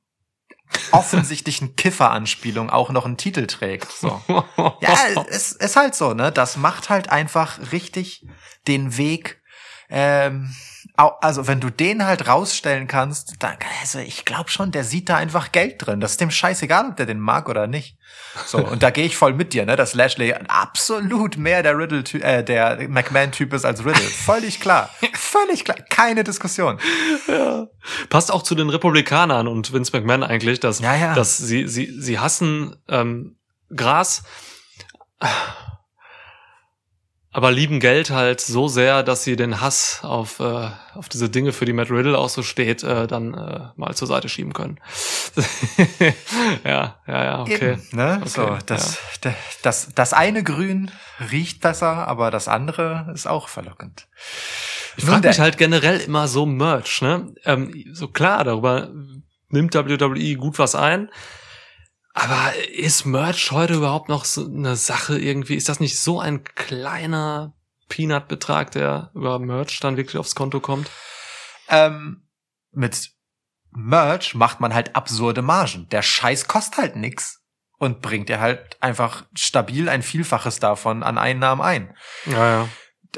offensichtlichen Kiffer-Anspielung auch noch einen Titel trägt. So. Ja, es ist halt so, ne? Das macht halt einfach richtig den Weg ähm, also wenn du den halt rausstellen kannst, dann, also ich glaube schon, der sieht da einfach Geld drin. Das ist dem scheißegal, ob der den mag oder nicht. So, und da gehe ich voll mit dir, ne, dass Lashley absolut mehr der Riddle, äh, der McMahon-Typ ist als Riddle. Völlig klar. Völlig klar. Keine Diskussion. Ja. Passt auch zu den Republikanern und Vince McMahon eigentlich, dass, ja, ja. dass sie, sie, sie hassen ähm, Gras aber lieben Geld halt so sehr, dass sie den Hass auf, äh, auf diese Dinge, für die Matt Riddle auch so steht, äh, dann äh, mal zur Seite schieben können. ja, ja, ja, okay. Eben, ne? okay so, das, ja. das, das eine Grün riecht besser, aber das andere ist auch verlockend. Ich frage mich halt generell immer so Merch, ne? Ähm, so klar, darüber nimmt WWE gut was ein. Aber ist Merch heute überhaupt noch so eine Sache irgendwie? Ist das nicht so ein kleiner Peanut-Betrag, der über Merch dann wirklich aufs Konto kommt? Ähm, mit Merch macht man halt absurde Margen. Der Scheiß kostet halt nix und bringt dir halt einfach stabil ein Vielfaches davon an Einnahmen ein. Ja, ja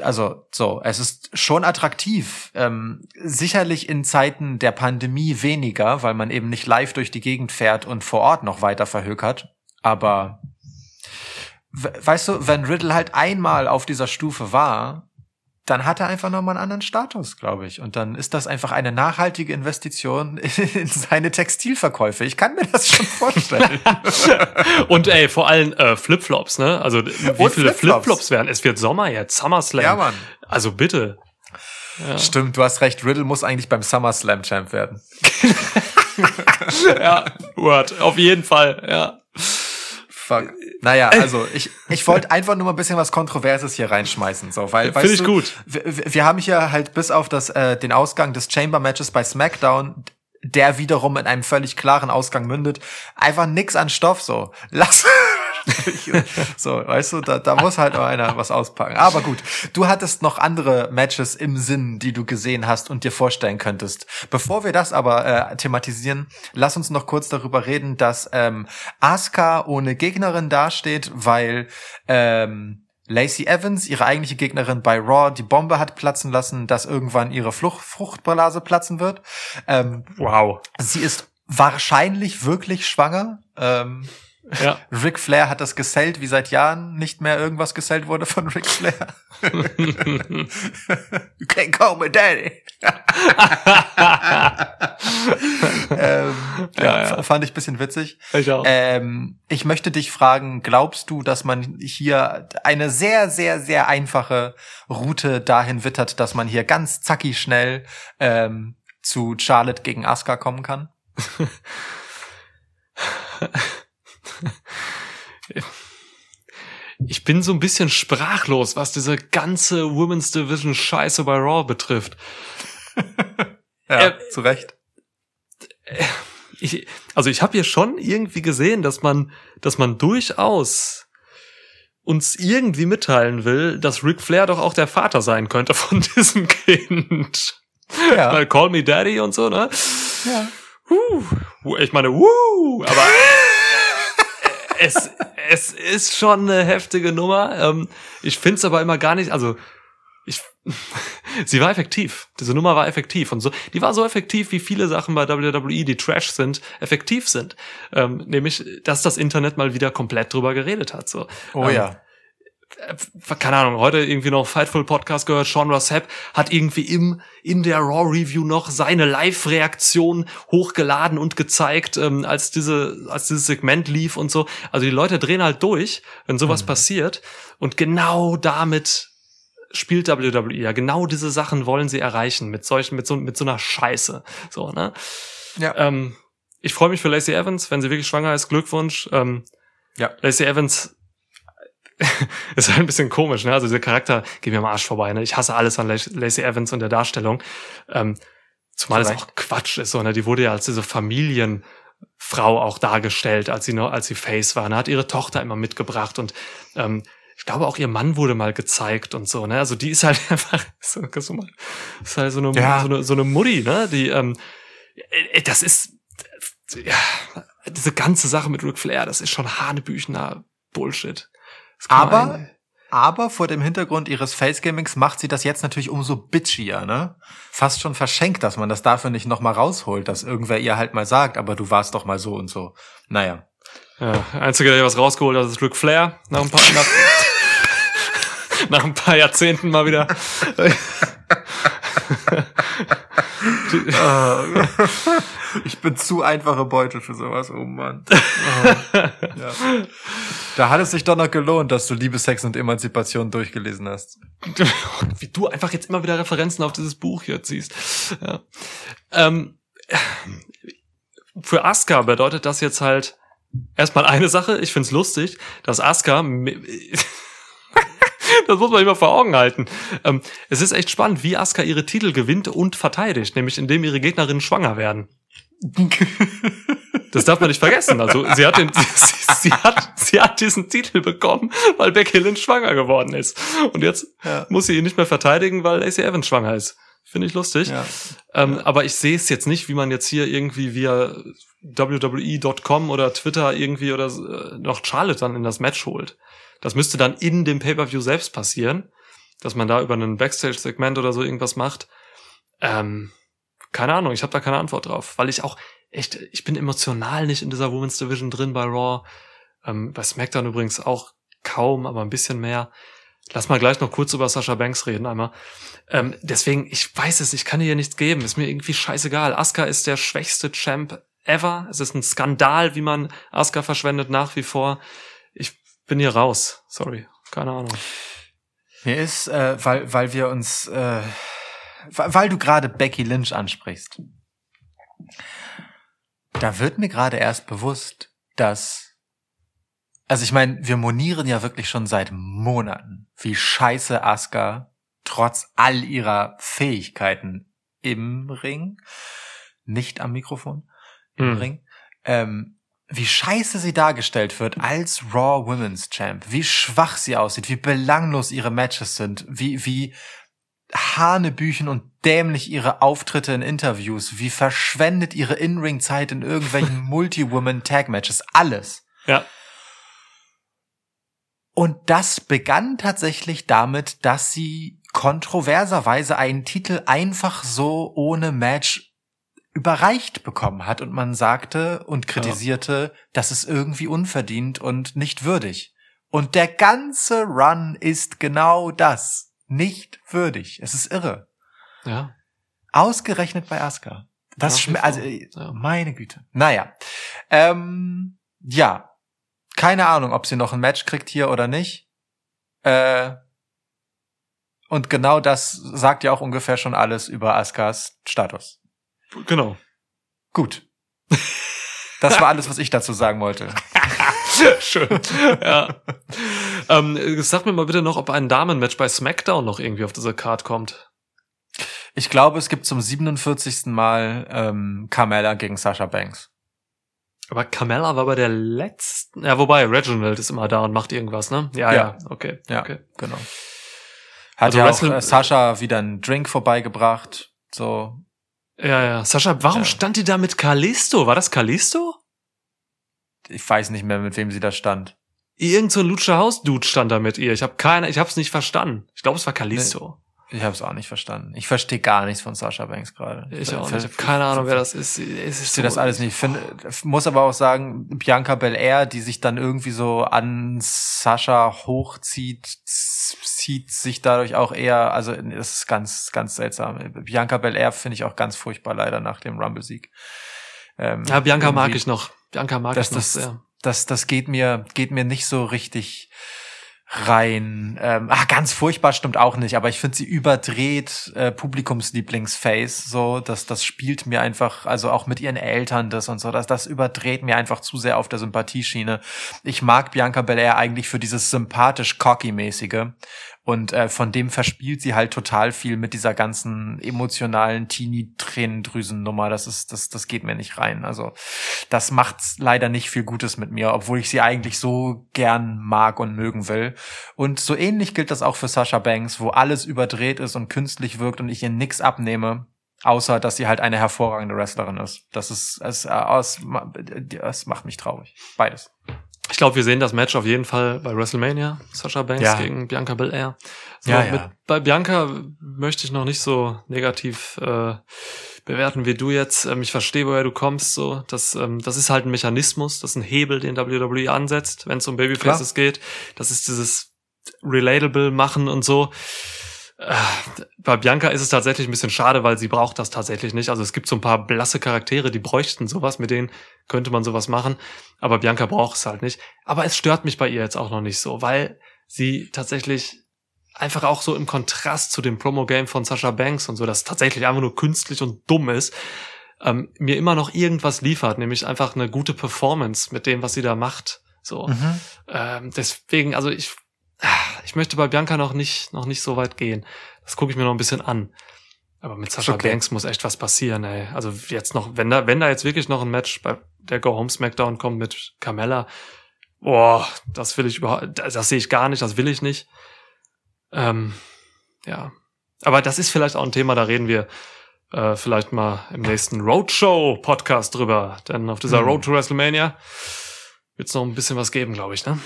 also so, es ist schon attraktiv. Ähm, sicherlich in Zeiten der Pandemie weniger, weil man eben nicht live durch die Gegend fährt und vor Ort noch weiter verhökert. Aber weißt du, wenn Riddle halt einmal auf dieser Stufe war, dann hat er einfach nochmal einen anderen Status, glaube ich. Und dann ist das einfach eine nachhaltige Investition in seine Textilverkäufe. Ich kann mir das schon vorstellen. und ey, vor allem äh, Flipflops, ne? Also wie Und viele Flipflops. Flipflops werden. Es wird Sommer jetzt, SummerSlam. Ja, Mann. Also bitte. Ja. Stimmt, du hast recht. Riddle muss eigentlich beim SummerSlam Champ werden. ja, Word, auf jeden Fall, ja. Fuck. Naja, also ich, ich wollte einfach nur mal ein bisschen was Kontroverses hier reinschmeißen, so, weil, Finde ich du, gut. Wir, wir haben hier halt bis auf das, äh, den Ausgang des Chamber Matches bei SmackDown, der wiederum in einem völlig klaren Ausgang mündet, einfach nix an Stoff, so. Lass, so, weißt du, da, da muss halt auch einer was auspacken. Aber gut, du hattest noch andere Matches im Sinn, die du gesehen hast und dir vorstellen könntest. Bevor wir das aber äh, thematisieren, lass uns noch kurz darüber reden, dass ähm, Asuka ohne Gegnerin dasteht, weil ähm, Lacey Evans, ihre eigentliche Gegnerin bei Raw, die Bombe hat platzen lassen, dass irgendwann ihre Flucht Fruchtblase platzen wird. Ähm, wow. Sie ist wahrscheinlich wirklich schwanger. Ähm, ja. Ric Flair hat das gesellt, wie seit Jahren nicht mehr irgendwas gesellt wurde von Ric Flair. you can't call me daddy. ähm, ja, ja, fand ich bisschen witzig. Ich auch. Ähm, ich möchte dich fragen, glaubst du, dass man hier eine sehr, sehr, sehr einfache Route dahin wittert, dass man hier ganz zacki schnell ähm, zu Charlotte gegen Asuka kommen kann? ich bin so ein bisschen sprachlos, was diese ganze Women's Division Scheiße bei Raw betrifft. ja, äh, zu Recht. Äh, ich, also ich habe hier schon irgendwie gesehen, dass man, dass man durchaus uns irgendwie mitteilen will, dass Ric Flair doch auch der Vater sein könnte von diesem Kind. Ja. Weil Call Me Daddy und so, ne? Ja. Huh. Ich meine, wuh, aber es, es ist schon eine heftige Nummer. Ähm, ich find's aber immer gar nicht, also ich, sie war effektiv. Diese Nummer war effektiv und so. Die war so effektiv, wie viele Sachen bei WWE, die Trash sind, effektiv sind. Ähm, nämlich, dass das Internet mal wieder komplett drüber geredet hat. So. Oh ähm, ja keine Ahnung, heute irgendwie noch Fightful Podcast gehört, Sean Ross Sapp hat irgendwie im, in der Raw Review noch seine Live-Reaktion hochgeladen und gezeigt, ähm, als diese, als dieses Segment lief und so. Also die Leute drehen halt durch, wenn sowas mhm. passiert. Und genau damit spielt WWE ja. Genau diese Sachen wollen sie erreichen mit solchen, mit so, mit so einer Scheiße. So, ne? Ja. Ähm, ich freue mich für Lacey Evans, wenn sie wirklich schwanger ist. Glückwunsch. Ähm, ja. Lacey Evans ist halt ein bisschen komisch, ne? Also dieser Charakter geht mir am Arsch vorbei, ne? Ich hasse alles an Lacey Evans und der Darstellung. Ähm, zumal es auch Quatsch ist, so, ne? Die wurde ja als diese Familienfrau auch dargestellt, als sie noch, als sie Face war. Ne? Hat ihre Tochter immer mitgebracht und ähm, ich glaube auch ihr Mann wurde mal gezeigt und so, ne? Also die ist halt einfach so, ist halt so eine, ja. so eine, so eine Mutti, ne? Die, ähm, äh, das ist, ja, diese ganze Sache mit Ric Flair, das ist schon hanebüchener Bullshit. Aber, aber vor dem Hintergrund ihres Face-Gamings macht sie das jetzt natürlich umso bitchier, ne? Fast schon verschenkt, dass man das dafür nicht nochmal rausholt, dass irgendwer ihr halt mal sagt, aber du warst doch mal so und so. Naja. Ja, einziger, der was rausgeholt hat, ist Ric Flair. Nach ein paar, nach, nach ein paar Jahrzehnten mal wieder. ich bin zu einfache Beute für sowas, oh Mann. Oh, ja. Da hat es sich doch noch gelohnt, dass du Liebe, Sex und Emanzipation durchgelesen hast. Wie du einfach jetzt immer wieder Referenzen auf dieses Buch hier ziehst. Ja. Ähm, für Asuka bedeutet das jetzt halt erstmal eine Sache. Ich find's lustig, dass Asuka das muss man immer vor Augen halten. Ähm, es ist echt spannend, wie Asuka ihre Titel gewinnt und verteidigt, nämlich indem ihre Gegnerinnen schwanger werden. Das darf man nicht vergessen. Also sie hat, den, sie, sie, hat, sie hat diesen Titel bekommen, weil Becky Lynch schwanger geworden ist. Und jetzt ja. muss sie ihn nicht mehr verteidigen, weil Lacey Evans schwanger ist. Finde ich lustig. Ja. Ähm, ja. Aber ich sehe es jetzt nicht, wie man jetzt hier irgendwie via WWE.com oder Twitter irgendwie oder äh, noch Charlotte dann in das Match holt. Das müsste dann in dem Pay-per-View selbst passieren, dass man da über einen Backstage-Segment oder so irgendwas macht. Ähm, keine Ahnung, ich habe da keine Antwort drauf, weil ich auch echt, ich bin emotional nicht in dieser Women's Division drin bei Raw. Ähm, bei SmackDown übrigens auch kaum, aber ein bisschen mehr. Lass mal gleich noch kurz über Sasha Banks reden einmal. Ähm, deswegen, ich weiß es, ich kann ihr nichts geben. Ist mir irgendwie scheißegal. Asuka ist der schwächste Champ ever. Es ist ein Skandal, wie man Asuka verschwendet nach wie vor bin hier raus. Sorry, keine Ahnung. Mir ist, äh, weil, weil wir uns, äh, weil du gerade Becky Lynch ansprichst. Da wird mir gerade erst bewusst, dass, also ich meine, wir monieren ja wirklich schon seit Monaten, wie scheiße Asuka trotz all ihrer Fähigkeiten im Ring, nicht am Mikrofon, im hm. Ring, ähm, wie scheiße sie dargestellt wird als Raw Women's Champ, wie schwach sie aussieht, wie belanglos ihre Matches sind, wie, wie Hanebüchen und dämlich ihre Auftritte in Interviews, wie verschwendet ihre In-Ring-Zeit in irgendwelchen Multi-Woman-Tag-Matches, alles. Ja. Und das begann tatsächlich damit, dass sie kontroverserweise einen Titel einfach so ohne Match überreicht bekommen hat und man sagte und kritisierte, ja. das ist irgendwie unverdient und nicht würdig. Und der ganze Run ist genau das. Nicht würdig. Es ist irre. Ja. Ausgerechnet bei Asuka. Das schmeckt, also, ja. meine Güte. Naja. Ähm, ja. Keine Ahnung, ob sie noch ein Match kriegt hier oder nicht. Äh, und genau das sagt ja auch ungefähr schon alles über Askas Status. Genau. Gut. Das war alles, was ich dazu sagen wollte. Schön. Ja. ähm, sag mir mal bitte noch, ob ein Damenmatch bei SmackDown noch irgendwie auf dieser Card kommt. Ich glaube, es gibt zum 47. Mal ähm, Carmella gegen Sasha Banks. Aber Carmella war bei der letzten, ja, wobei Reginald ist immer da und macht irgendwas, ne? Ja, ja, Ja. okay, Ja, okay. genau. Hat Also ja auch äh, Sascha wieder einen Drink vorbeigebracht. So, Ja, ja. Sascha, warum Ja. stand die da mit Kalisto? War das Kalisto? ich weiß nicht mehr, mit wem sie da stand. Irgend so ein Lucha House Dude stand da mit ihr. Ich habe keine, ich hab's nicht verstanden. Ich glaube, es war Kalisto. Ich habe es auch nicht verstanden. Ich verstehe gar nichts von Sascha Banks gerade. Ich auch nicht. Ich habe keine Ahnung, wer das ist. Es ist Ich sehe das alles nicht. Ich finde, muss aber auch sagen, Bianca Belair, die sich dann irgendwie so an Sascha hochzieht, zieht sich dadurch auch eher, also das ist ganz, ganz seltsam. Bianca Belair finde ich auch ganz furchtbar leider nach dem Rumble-Sieg. Ähm, Ja, Bianca mag ich noch. Bianca mag Das- ich noch das- sehr. das, das geht mir, geht mir nicht so richtig rein. Ähm, ah, ganz furchtbar stimmt auch nicht, aber ich finde sie überdreht äh, Publikumslieblingsface, so, dass das spielt mir einfach, also auch mit ihren Eltern das und so, dass das überdreht mir einfach zu sehr auf der Sympathieschiene. Ich mag Bianca Belair eigentlich für dieses sympathisch cocky mäßige und äh, von dem verspielt sie halt total viel mit dieser ganzen emotionalen Teenie-Tränendrüsen-Nummer. Das ist, das, das geht mir nicht rein. Also das macht leider nicht viel Gutes mit mir, obwohl ich sie eigentlich so gern mag und mögen will. Und so ähnlich gilt das auch für Sasha Banks, wo alles überdreht ist und künstlich wirkt und ich ihr nix abnehme. Außer, dass sie halt eine hervorragende Wrestlerin ist. Das ist, es, äh, aus, das macht mich traurig. Beides. Ich glaube, wir sehen das Match auf jeden Fall bei WrestleMania. Sasha Banks Ja. gegen Bianca Belair. So, Ja, ja. Mit, bei Bianca möchte ich noch nicht so negativ äh, bewerten wie du jetzt. Ähm, ich verstehe, woher du kommst. So, das, ähm, das ist halt ein Mechanismus, das ist ein Hebel, den WWE ansetzt, wenn es um Babyfaces geht. Das ist dieses relatable machen und so. Äh, Bei Bianca ist es tatsächlich ein bisschen schade, weil sie braucht das tatsächlich nicht. Also es gibt so ein paar blasse Charaktere, die bräuchten sowas, mit denen könnte man sowas machen. Aber Bianca braucht es halt nicht. Aber es stört mich bei ihr jetzt auch noch nicht so, weil sie tatsächlich einfach auch so im Kontrast zu dem Promo-Game von Sasha Banks und so, das tatsächlich einfach nur künstlich und dumm ist, ähm, mir immer noch irgendwas liefert, nämlich einfach eine gute Performance mit dem, was sie da macht. So. Mhm. Ähm, deswegen, also ich, ich möchte bei Bianca noch nicht, noch nicht so weit gehen. Das gucke ich mir noch ein bisschen an. Aber mit Sasha Okay. Banks muss echt was passieren, ey. Also jetzt noch, wenn da, wenn da jetzt wirklich noch ein Match bei der Go Home Smackdown kommt mit Carmella, boah, das will ich überhaupt, das, das sehe ich gar nicht, das will ich nicht. Ähm, ja. Aber das ist vielleicht auch ein Thema, da reden wir äh, vielleicht mal im nächsten Roadshow-Podcast drüber. Denn auf dieser Hm. Road to WrestleMania wird es noch ein bisschen was geben, glaube ich, ne?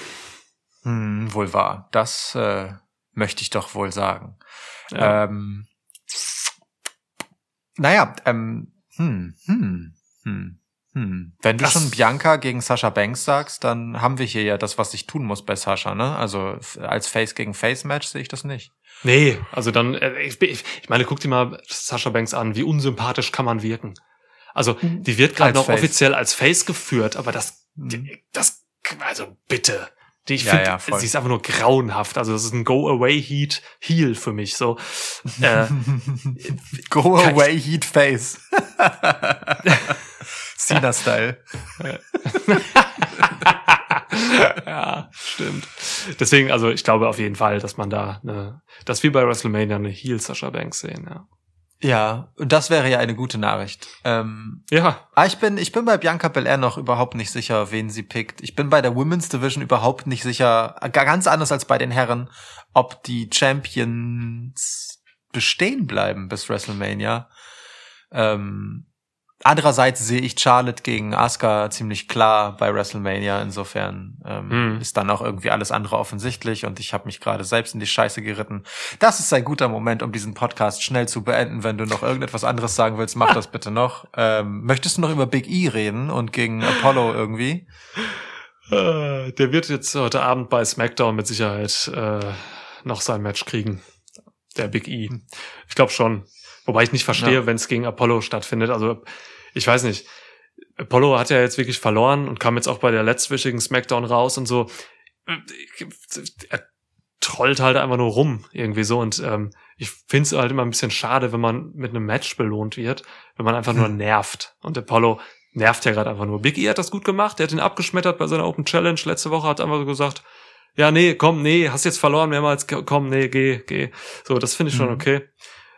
Hm, wohl wahr. Das äh, möchte ich doch wohl sagen. Ja. Ähm, naja, ähm, hm, hm, hm, hm. Wenn du Das- schon Bianca gegen Sasha Banks sagst, dann haben wir hier ja das, was ich tun muss bei Sasha, ne? Also als Face gegen Face Match sehe ich das nicht. Nee, also dann, äh, ich, ich, meine, guck dir mal Sascha Banks an, wie unsympathisch kann man wirken. Also, die wird gerade noch Face. offiziell als Face geführt, aber das, die- das, also bitte. Die, ich Ja, finde, ja, sie ist einfach nur grauenhaft. Also, das ist ein Go-Away-Heat Heal für mich, so. Äh, Go Kein- away, Heat Face. Cena-Style. ja, stimmt. Deswegen, also, ich glaube auf jeden Fall, dass man da eine, dass wir bei WrestleMania eine Heal Sascha Banks sehen, ja. Ja, und das wäre ja eine gute Nachricht. Ähm, Ja, Ah, ich bin, ich bin bei Bianca Belair noch überhaupt nicht sicher, wen sie pickt. Ich bin bei der Women's Division überhaupt nicht sicher, äh, ga- ganz anders als bei den Herren, ob die Champions bestehen bleiben bis WrestleMania. Ähm, andererseits sehe ich Charlotte gegen Asuka ziemlich klar bei WrestleMania. Insofern ähm, Hm. ist dann auch irgendwie alles andere offensichtlich und ich habe mich gerade selbst in die Scheiße geritten. Das ist ein guter Moment, um diesen Podcast schnell zu beenden. Wenn du noch irgendetwas anderes sagen willst, mach das bitte noch. Ähm, möchtest du noch über Big E reden und gegen Apollo irgendwie? Äh, Der wird jetzt heute Abend bei SmackDown mit Sicherheit äh, noch sein Match kriegen. Der Big E. Ich glaube schon. Wobei ich nicht verstehe, Ja. wenn es gegen Apollo stattfindet. Also ich weiß nicht. Apollo hat ja jetzt wirklich verloren und kam jetzt auch bei der letztwöchigen SmackDown raus und so. Er trollt halt einfach nur rum irgendwie so und ähm, ich finde es halt immer ein bisschen schade, wenn man mit einem Match belohnt wird, wenn man einfach nur Hm. nervt. Und Apollo nervt ja gerade einfach nur. Big E hat das gut gemacht, der hat ihn abgeschmettert bei seiner Open Challenge letzte Woche, hat einfach so gesagt, ja, nee, komm, nee, hast jetzt verloren mehrmals, komm, nee, geh, geh. So, das finde ich schon Mhm. okay.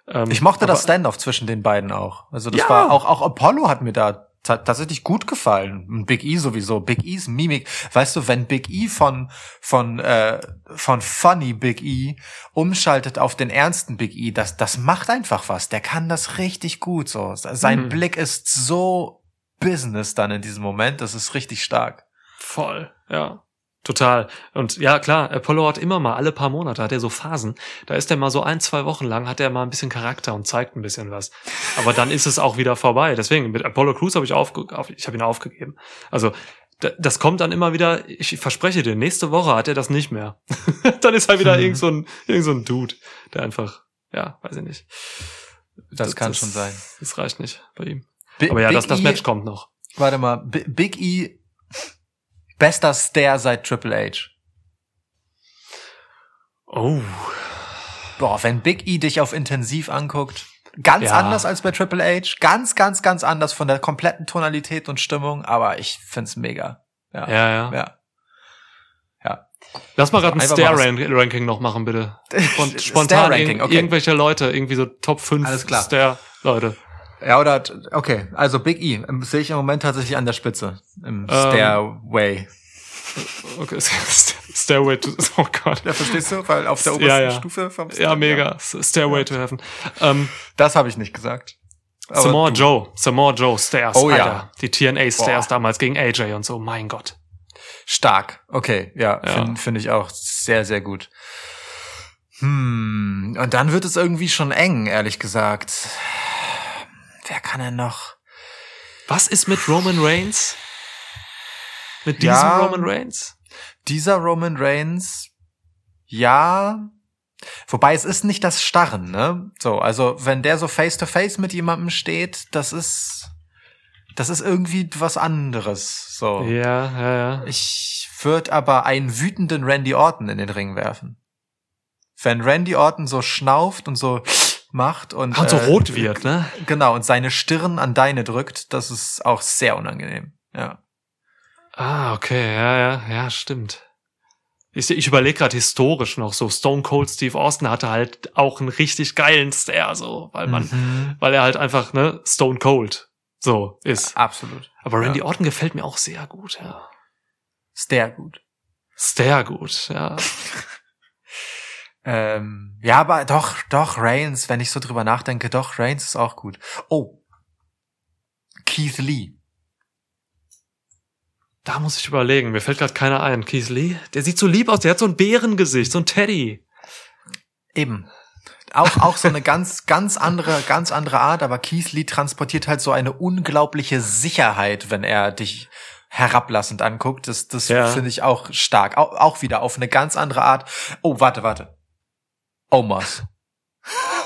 Ähm, Ich mochte das Standoff zwischen den beiden auch. Also das Ja. war auch, auch Apollo hat mir da tatsächlich gut gefallen. Big E sowieso. Big E's Mimik. Weißt du, wenn Big E von, von, äh, von funny Big E umschaltet auf den ernsten Big E, das, das macht einfach was. Der kann das richtig gut, so. Sein Mhm. Blick ist so Business dann in diesem Moment. Das ist richtig stark. Voll, ja. Total. Und ja, klar, Apollo hat immer mal, alle paar Monate hat er so Phasen. Da ist er mal so ein, zwei Wochen lang, hat er mal ein bisschen Charakter und zeigt ein bisschen was. Aber dann ist es auch wieder vorbei. Deswegen, mit Apollo Crews habe ich aufge auf, ich habe ihn aufgegeben. Also, da- das kommt dann immer wieder, ich verspreche dir, nächste Woche hat er das nicht mehr. dann ist er wieder Mhm. irgend, so ein, irgend so ein Dude, der einfach, ja, weiß ich nicht. Das, kann schon sein. Das reicht nicht bei ihm. Bi- Aber ja, Big das, das E- Match kommt noch. Warte mal, B Big E, bester Stare seit Triple H. Oh. Boah, wenn Big E dich auf intensiv anguckt, ganz Ja. anders als bei Triple H, ganz, ganz, ganz anders von der kompletten Tonalität und Stimmung, aber ich find's mega. Ja. Ja, ja. ja. Lass mal gerade ein Stare-Ranking noch machen, bitte. Star spontan Ranking, okay. irgendwelche Leute, irgendwie so Top 5 Alles klar. Stare-Leute. Ja, oder, okay, also Big E ähm, sehe ich im Moment tatsächlich an der Spitze. Im Stairway. Okay, Stairway to, oh Gott. Ja, verstehst du? Weil auf der Ja, obersten ja. Stufe vom Ja, mega. Stairway to Heaven. Ähm, Das habe ich nicht gesagt. Samoa Joe, Samoa Joe Stairs, Oh ja. Alter. Die TNA Stairs Boah. damals gegen AJ und so, mein Gott. Stark. Okay, ja, Ja. finde find ich auch sehr, sehr gut. Hm, und dann wird es irgendwie schon eng, ehrlich gesagt. Wer kann denn noch? Was ist mit Roman Reigns? Mit diesem Ja. Roman Reigns? Dieser Roman Reigns, ja. Wobei es ist nicht das Starren, ne? So, also wenn der so face to face mit jemandem steht, das ist, das ist irgendwie was anderes. So. Ja, ja, ja. Ich würde aber einen wütenden Randy Orton in den Ring werfen. Wenn Randy Orton so schnauft und so macht und Und so äh, rot wird, ne? Genau, und seine Stirn an deine drückt, das ist auch sehr unangenehm. Ja. Ah, okay, ja, ja, ja, stimmt. Ich, ich überlege gerade historisch noch so. Stone Cold Steve Austin hatte halt auch einen richtig geilen Stare, so, weil man, Mhm. weil er halt einfach ne Stone Cold so ist. Absolut. Aber Randy ja. Orton gefällt mir auch sehr gut, ja. Sehr gut. Sehr gut, ja. Ähm, ja, aber doch, doch, Reigns, wenn ich so drüber nachdenke, doch, Reigns ist auch gut. Oh. Keith Lee. Da muss ich überlegen. Mir fällt gerade keiner ein. Keith Lee, der sieht so lieb aus. Der hat so ein Bärengesicht, so ein Teddy. Eben. Auch, auch so eine ganz, ganz andere, ganz andere Art, aber Keith Lee transportiert halt so eine unglaubliche Sicherheit, wenn er dich herablassend anguckt. Das, das Ja. finde ich auch stark. Auch, auch wieder auf eine ganz andere Art. Oh, warte, warte. Omos.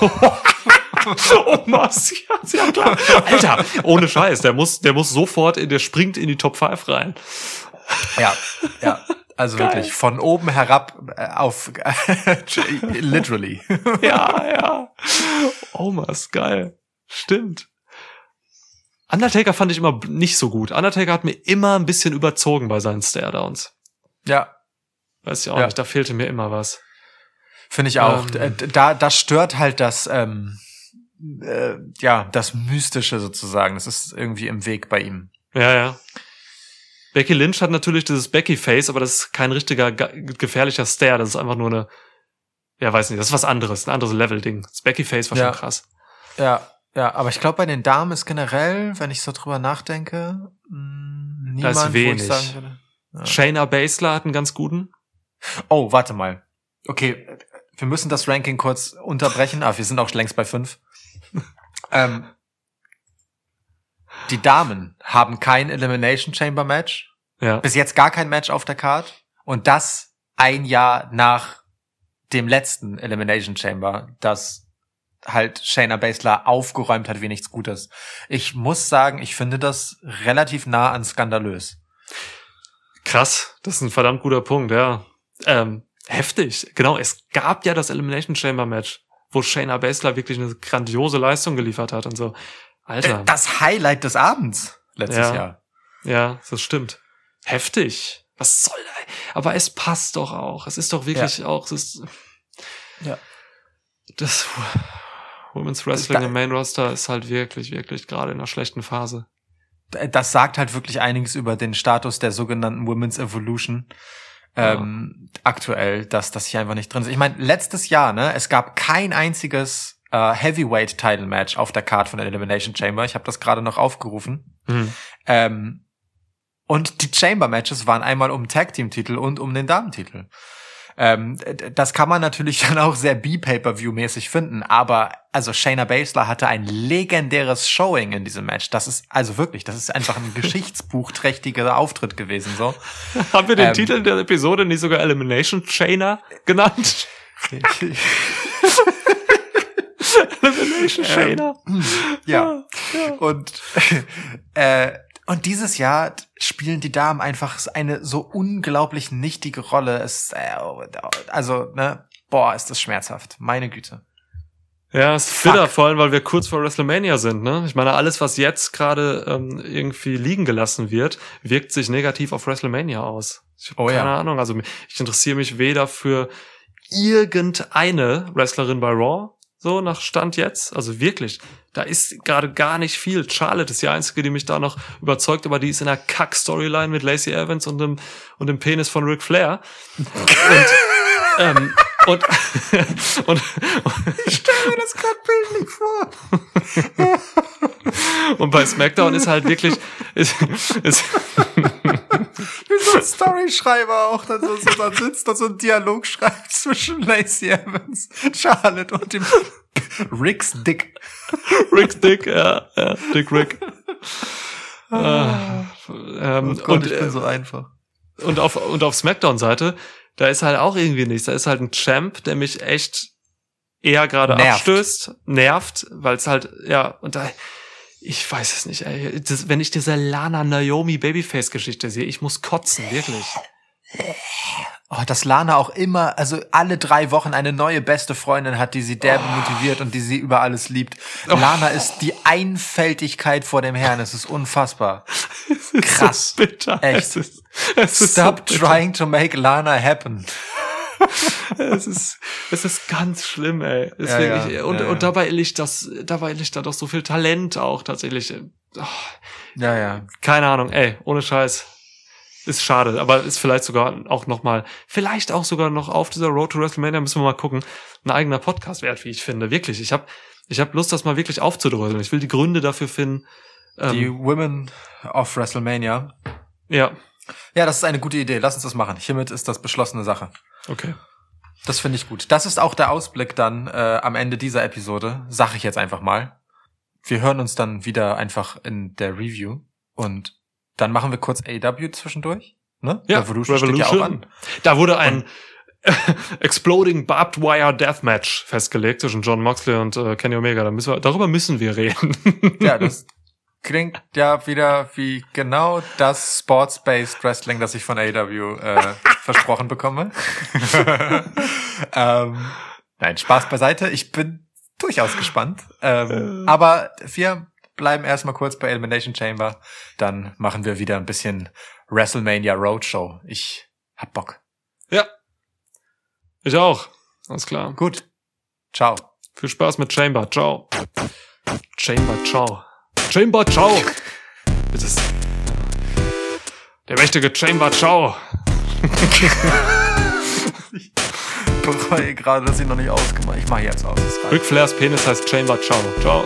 oh, Mars, ja, ja, klar. Alter, ohne Scheiß. Der muss, der muss sofort, in, der springt in die Top 5 rein. Ja, ja. Also Geil. wirklich von oben herab äh, auf literally. Ja, ja. Omas, geil. Stimmt. Undertaker fand ich immer nicht so gut. Undertaker hat mir immer ein bisschen überzogen bei seinen Staredowns. Ja, Weiß ich auch Ja. nicht, da fehlte mir immer was. Finde ich auch. Ähm. Da, das stört halt das, ähm, äh, ja, das Mystische sozusagen. Das ist irgendwie im Weg bei ihm. Ja, ja. Becky Lynch hat natürlich dieses Becky-Face, aber das ist kein richtiger ge- gefährlicher Stare. Das ist einfach nur eine, ja, weiß nicht, das ist was anderes, ein anderes Level-Ding. Das Becky-Face war Ja. schon krass. Ja, ja, aber ich glaube, bei den Damen ist generell, wenn ich so drüber nachdenke, mh, niemand, Da ist wenig. ich sagen würde. Ja. Shayna Baszler hat einen ganz guten. Oh, warte mal. Okay, wir müssen das Ranking kurz unterbrechen, aber wir sind auch längst bei fünf. ähm, die Damen haben kein Elimination Chamber Match. Ja. Bis jetzt gar kein Match auf der Card. Und das ein Jahr nach dem letzten Elimination Chamber, das halt Shayna Baszler aufgeräumt hat wie nichts Gutes. Ich muss sagen, ich finde das relativ nah an skandalös. Krass, das ist ein verdammt guter Punkt, ja. Ähm, heftig. Genau, es gab ja das Elimination Chamber Match, wo Shayna Baszler wirklich eine grandiose Leistung geliefert hat und so. Alter. Äh, Das Highlight des Abends letztes Ja. Jahr. Ja, das stimmt. Heftig. Was soll da? Aber es passt doch auch. Es ist doch wirklich auch, es ist, Ja. das Women's Wrestling Da- im Main Roster ist halt wirklich, wirklich gerade in einer schlechten Phase. das sagt halt wirklich einiges über den Status der sogenannten Women's Evolution ähm, ja. aktuell, dass das hier einfach nicht drin ist. Ich meine, letztes Jahr, ne, es gab kein einziges äh, Heavyweight Title Match auf der Card von der Elimination Chamber. Ich habe das gerade noch aufgerufen. Mhm. Ähm, und die Chamber Matches waren einmal um Tag Team Titel und um den Damentitel. Ähm, das kann man natürlich dann auch sehr B-Pay-Per-View-mäßig finden, aber also Shayna Baszler hatte ein legendäres Showing in diesem Match. Das ist also wirklich, das ist einfach ein geschichtsbuchträchtiger Auftritt gewesen. So haben wir den ähm, Titel der Episode nicht sogar Elimination Shayna genannt? Elimination Shayna. Ähm, ja. ja. Und äh, und dieses Jahr spielen die Damen einfach eine so unglaublich nichtige Rolle. Es, äh, also, ne, boah, ist das schmerzhaft. Meine Güte. Ja, es ist bitter, vor allem, weil wir kurz vor WrestleMania sind, ne? Ich meine, alles, was jetzt gerade ähm, irgendwie liegen gelassen wird, wirkt sich negativ auf WrestleMania aus. Ich habe oh, keine ja. Ahnung. Also ich interessiere mich weder für irgendeine Wrestlerin bei Raw, so nach Stand jetzt. Also wirklich, da ist gerade gar nicht viel. Charlotte ist die einzige, die mich da noch überzeugt, aber die ist in einer Kack-Storyline mit Lacey Evans und dem, und dem Penis von Ric Flair. und, ähm, und, und, und ich stelle mir das gerade bildlich vor. und bei SmackDown ist halt wirklich ist, ist Wie so ein Storyschreiber auch dann so, so dann sitzt und so ein Dialog schreibt zwischen Lacey Evans, Charlotte und dem Rick's Dick. Rick's Dick, ja, ja, Dick Rick. Ah, ähm, oh Gott, und, ich bin so einfach. Und auf, und auf Smackdown-Seite, da ist halt auch irgendwie nichts. Da ist halt ein Champ, der mich echt eher gerade abstößt, nervt, weil es halt, ja, und da, ich weiß es nicht, ey. Das, wenn ich diese Lana Naomi Babyface-Geschichte sehe, ich muss kotzen, wirklich. Oh, dass Lana auch immer, also alle drei Wochen eine neue beste Freundin hat, die sie derbe oh. motiviert und die sie über alles liebt. Oh. Lana ist die Einfältigkeit vor dem Herrn. Es ist unfassbar. Es ist Krass. So bitter. Echt. Es ist, es ist Stop so trying to make Lana happen. es ist, es ist ganz schlimm, ey. Ist ja, ja, und, ja, und dabei liegt das, dabei liegt da doch so viel Talent auch tatsächlich. Oh, ja, ja. Keine Ahnung, ey, ohne Scheiß. Ist schade, aber ist vielleicht sogar auch noch mal, vielleicht auch sogar noch auf dieser Road to WrestleMania müssen wir mal gucken, ein eigener Podcast wert, wie ich finde. Wirklich, ich habe ich hab Lust, das mal wirklich aufzudröseln. Ich will die Gründe dafür finden. Ähm, die Women of WrestleMania. Ja. Ja, das ist eine gute Idee. Lass uns das machen. Hiermit ist das beschlossene Sache. Okay. Das finde ich gut. Das ist auch der Ausblick dann äh, am Ende dieser Episode, sag ich jetzt einfach mal. Wir hören uns dann wieder einfach in der Review und dann machen wir kurz AW zwischendurch. Ne? Ja, Revolution, Revolution. steht ja auch an. Da wurde ein Exploding Barbed Wire Deathmatch festgelegt zwischen John Moxley und äh, Kenny Omega. Da müssen wir, darüber müssen wir reden. ja, das klingt ja wieder wie genau das Sports-Based Wrestling, das ich von AW äh, versprochen bekomme. ähm, nein, Spaß beiseite. Ich bin durchaus gespannt. Ähm, aber wir bleiben erstmal kurz bei Elimination Chamber. Dann machen wir wieder ein bisschen WrestleMania Roadshow. Ich hab Bock. Ja. Ich auch. Alles klar. Gut. Ciao. Viel Spaß mit Chamber. Ciao. Chamber, ciao. Chamber, ciao. Das ist der mächtige Chamber, ciao. ich bereue gerade, dass ich noch nicht ausgemacht Ich mache jetzt aus. Ric Flairs Penis heißt Chamber, ciao. Ciao.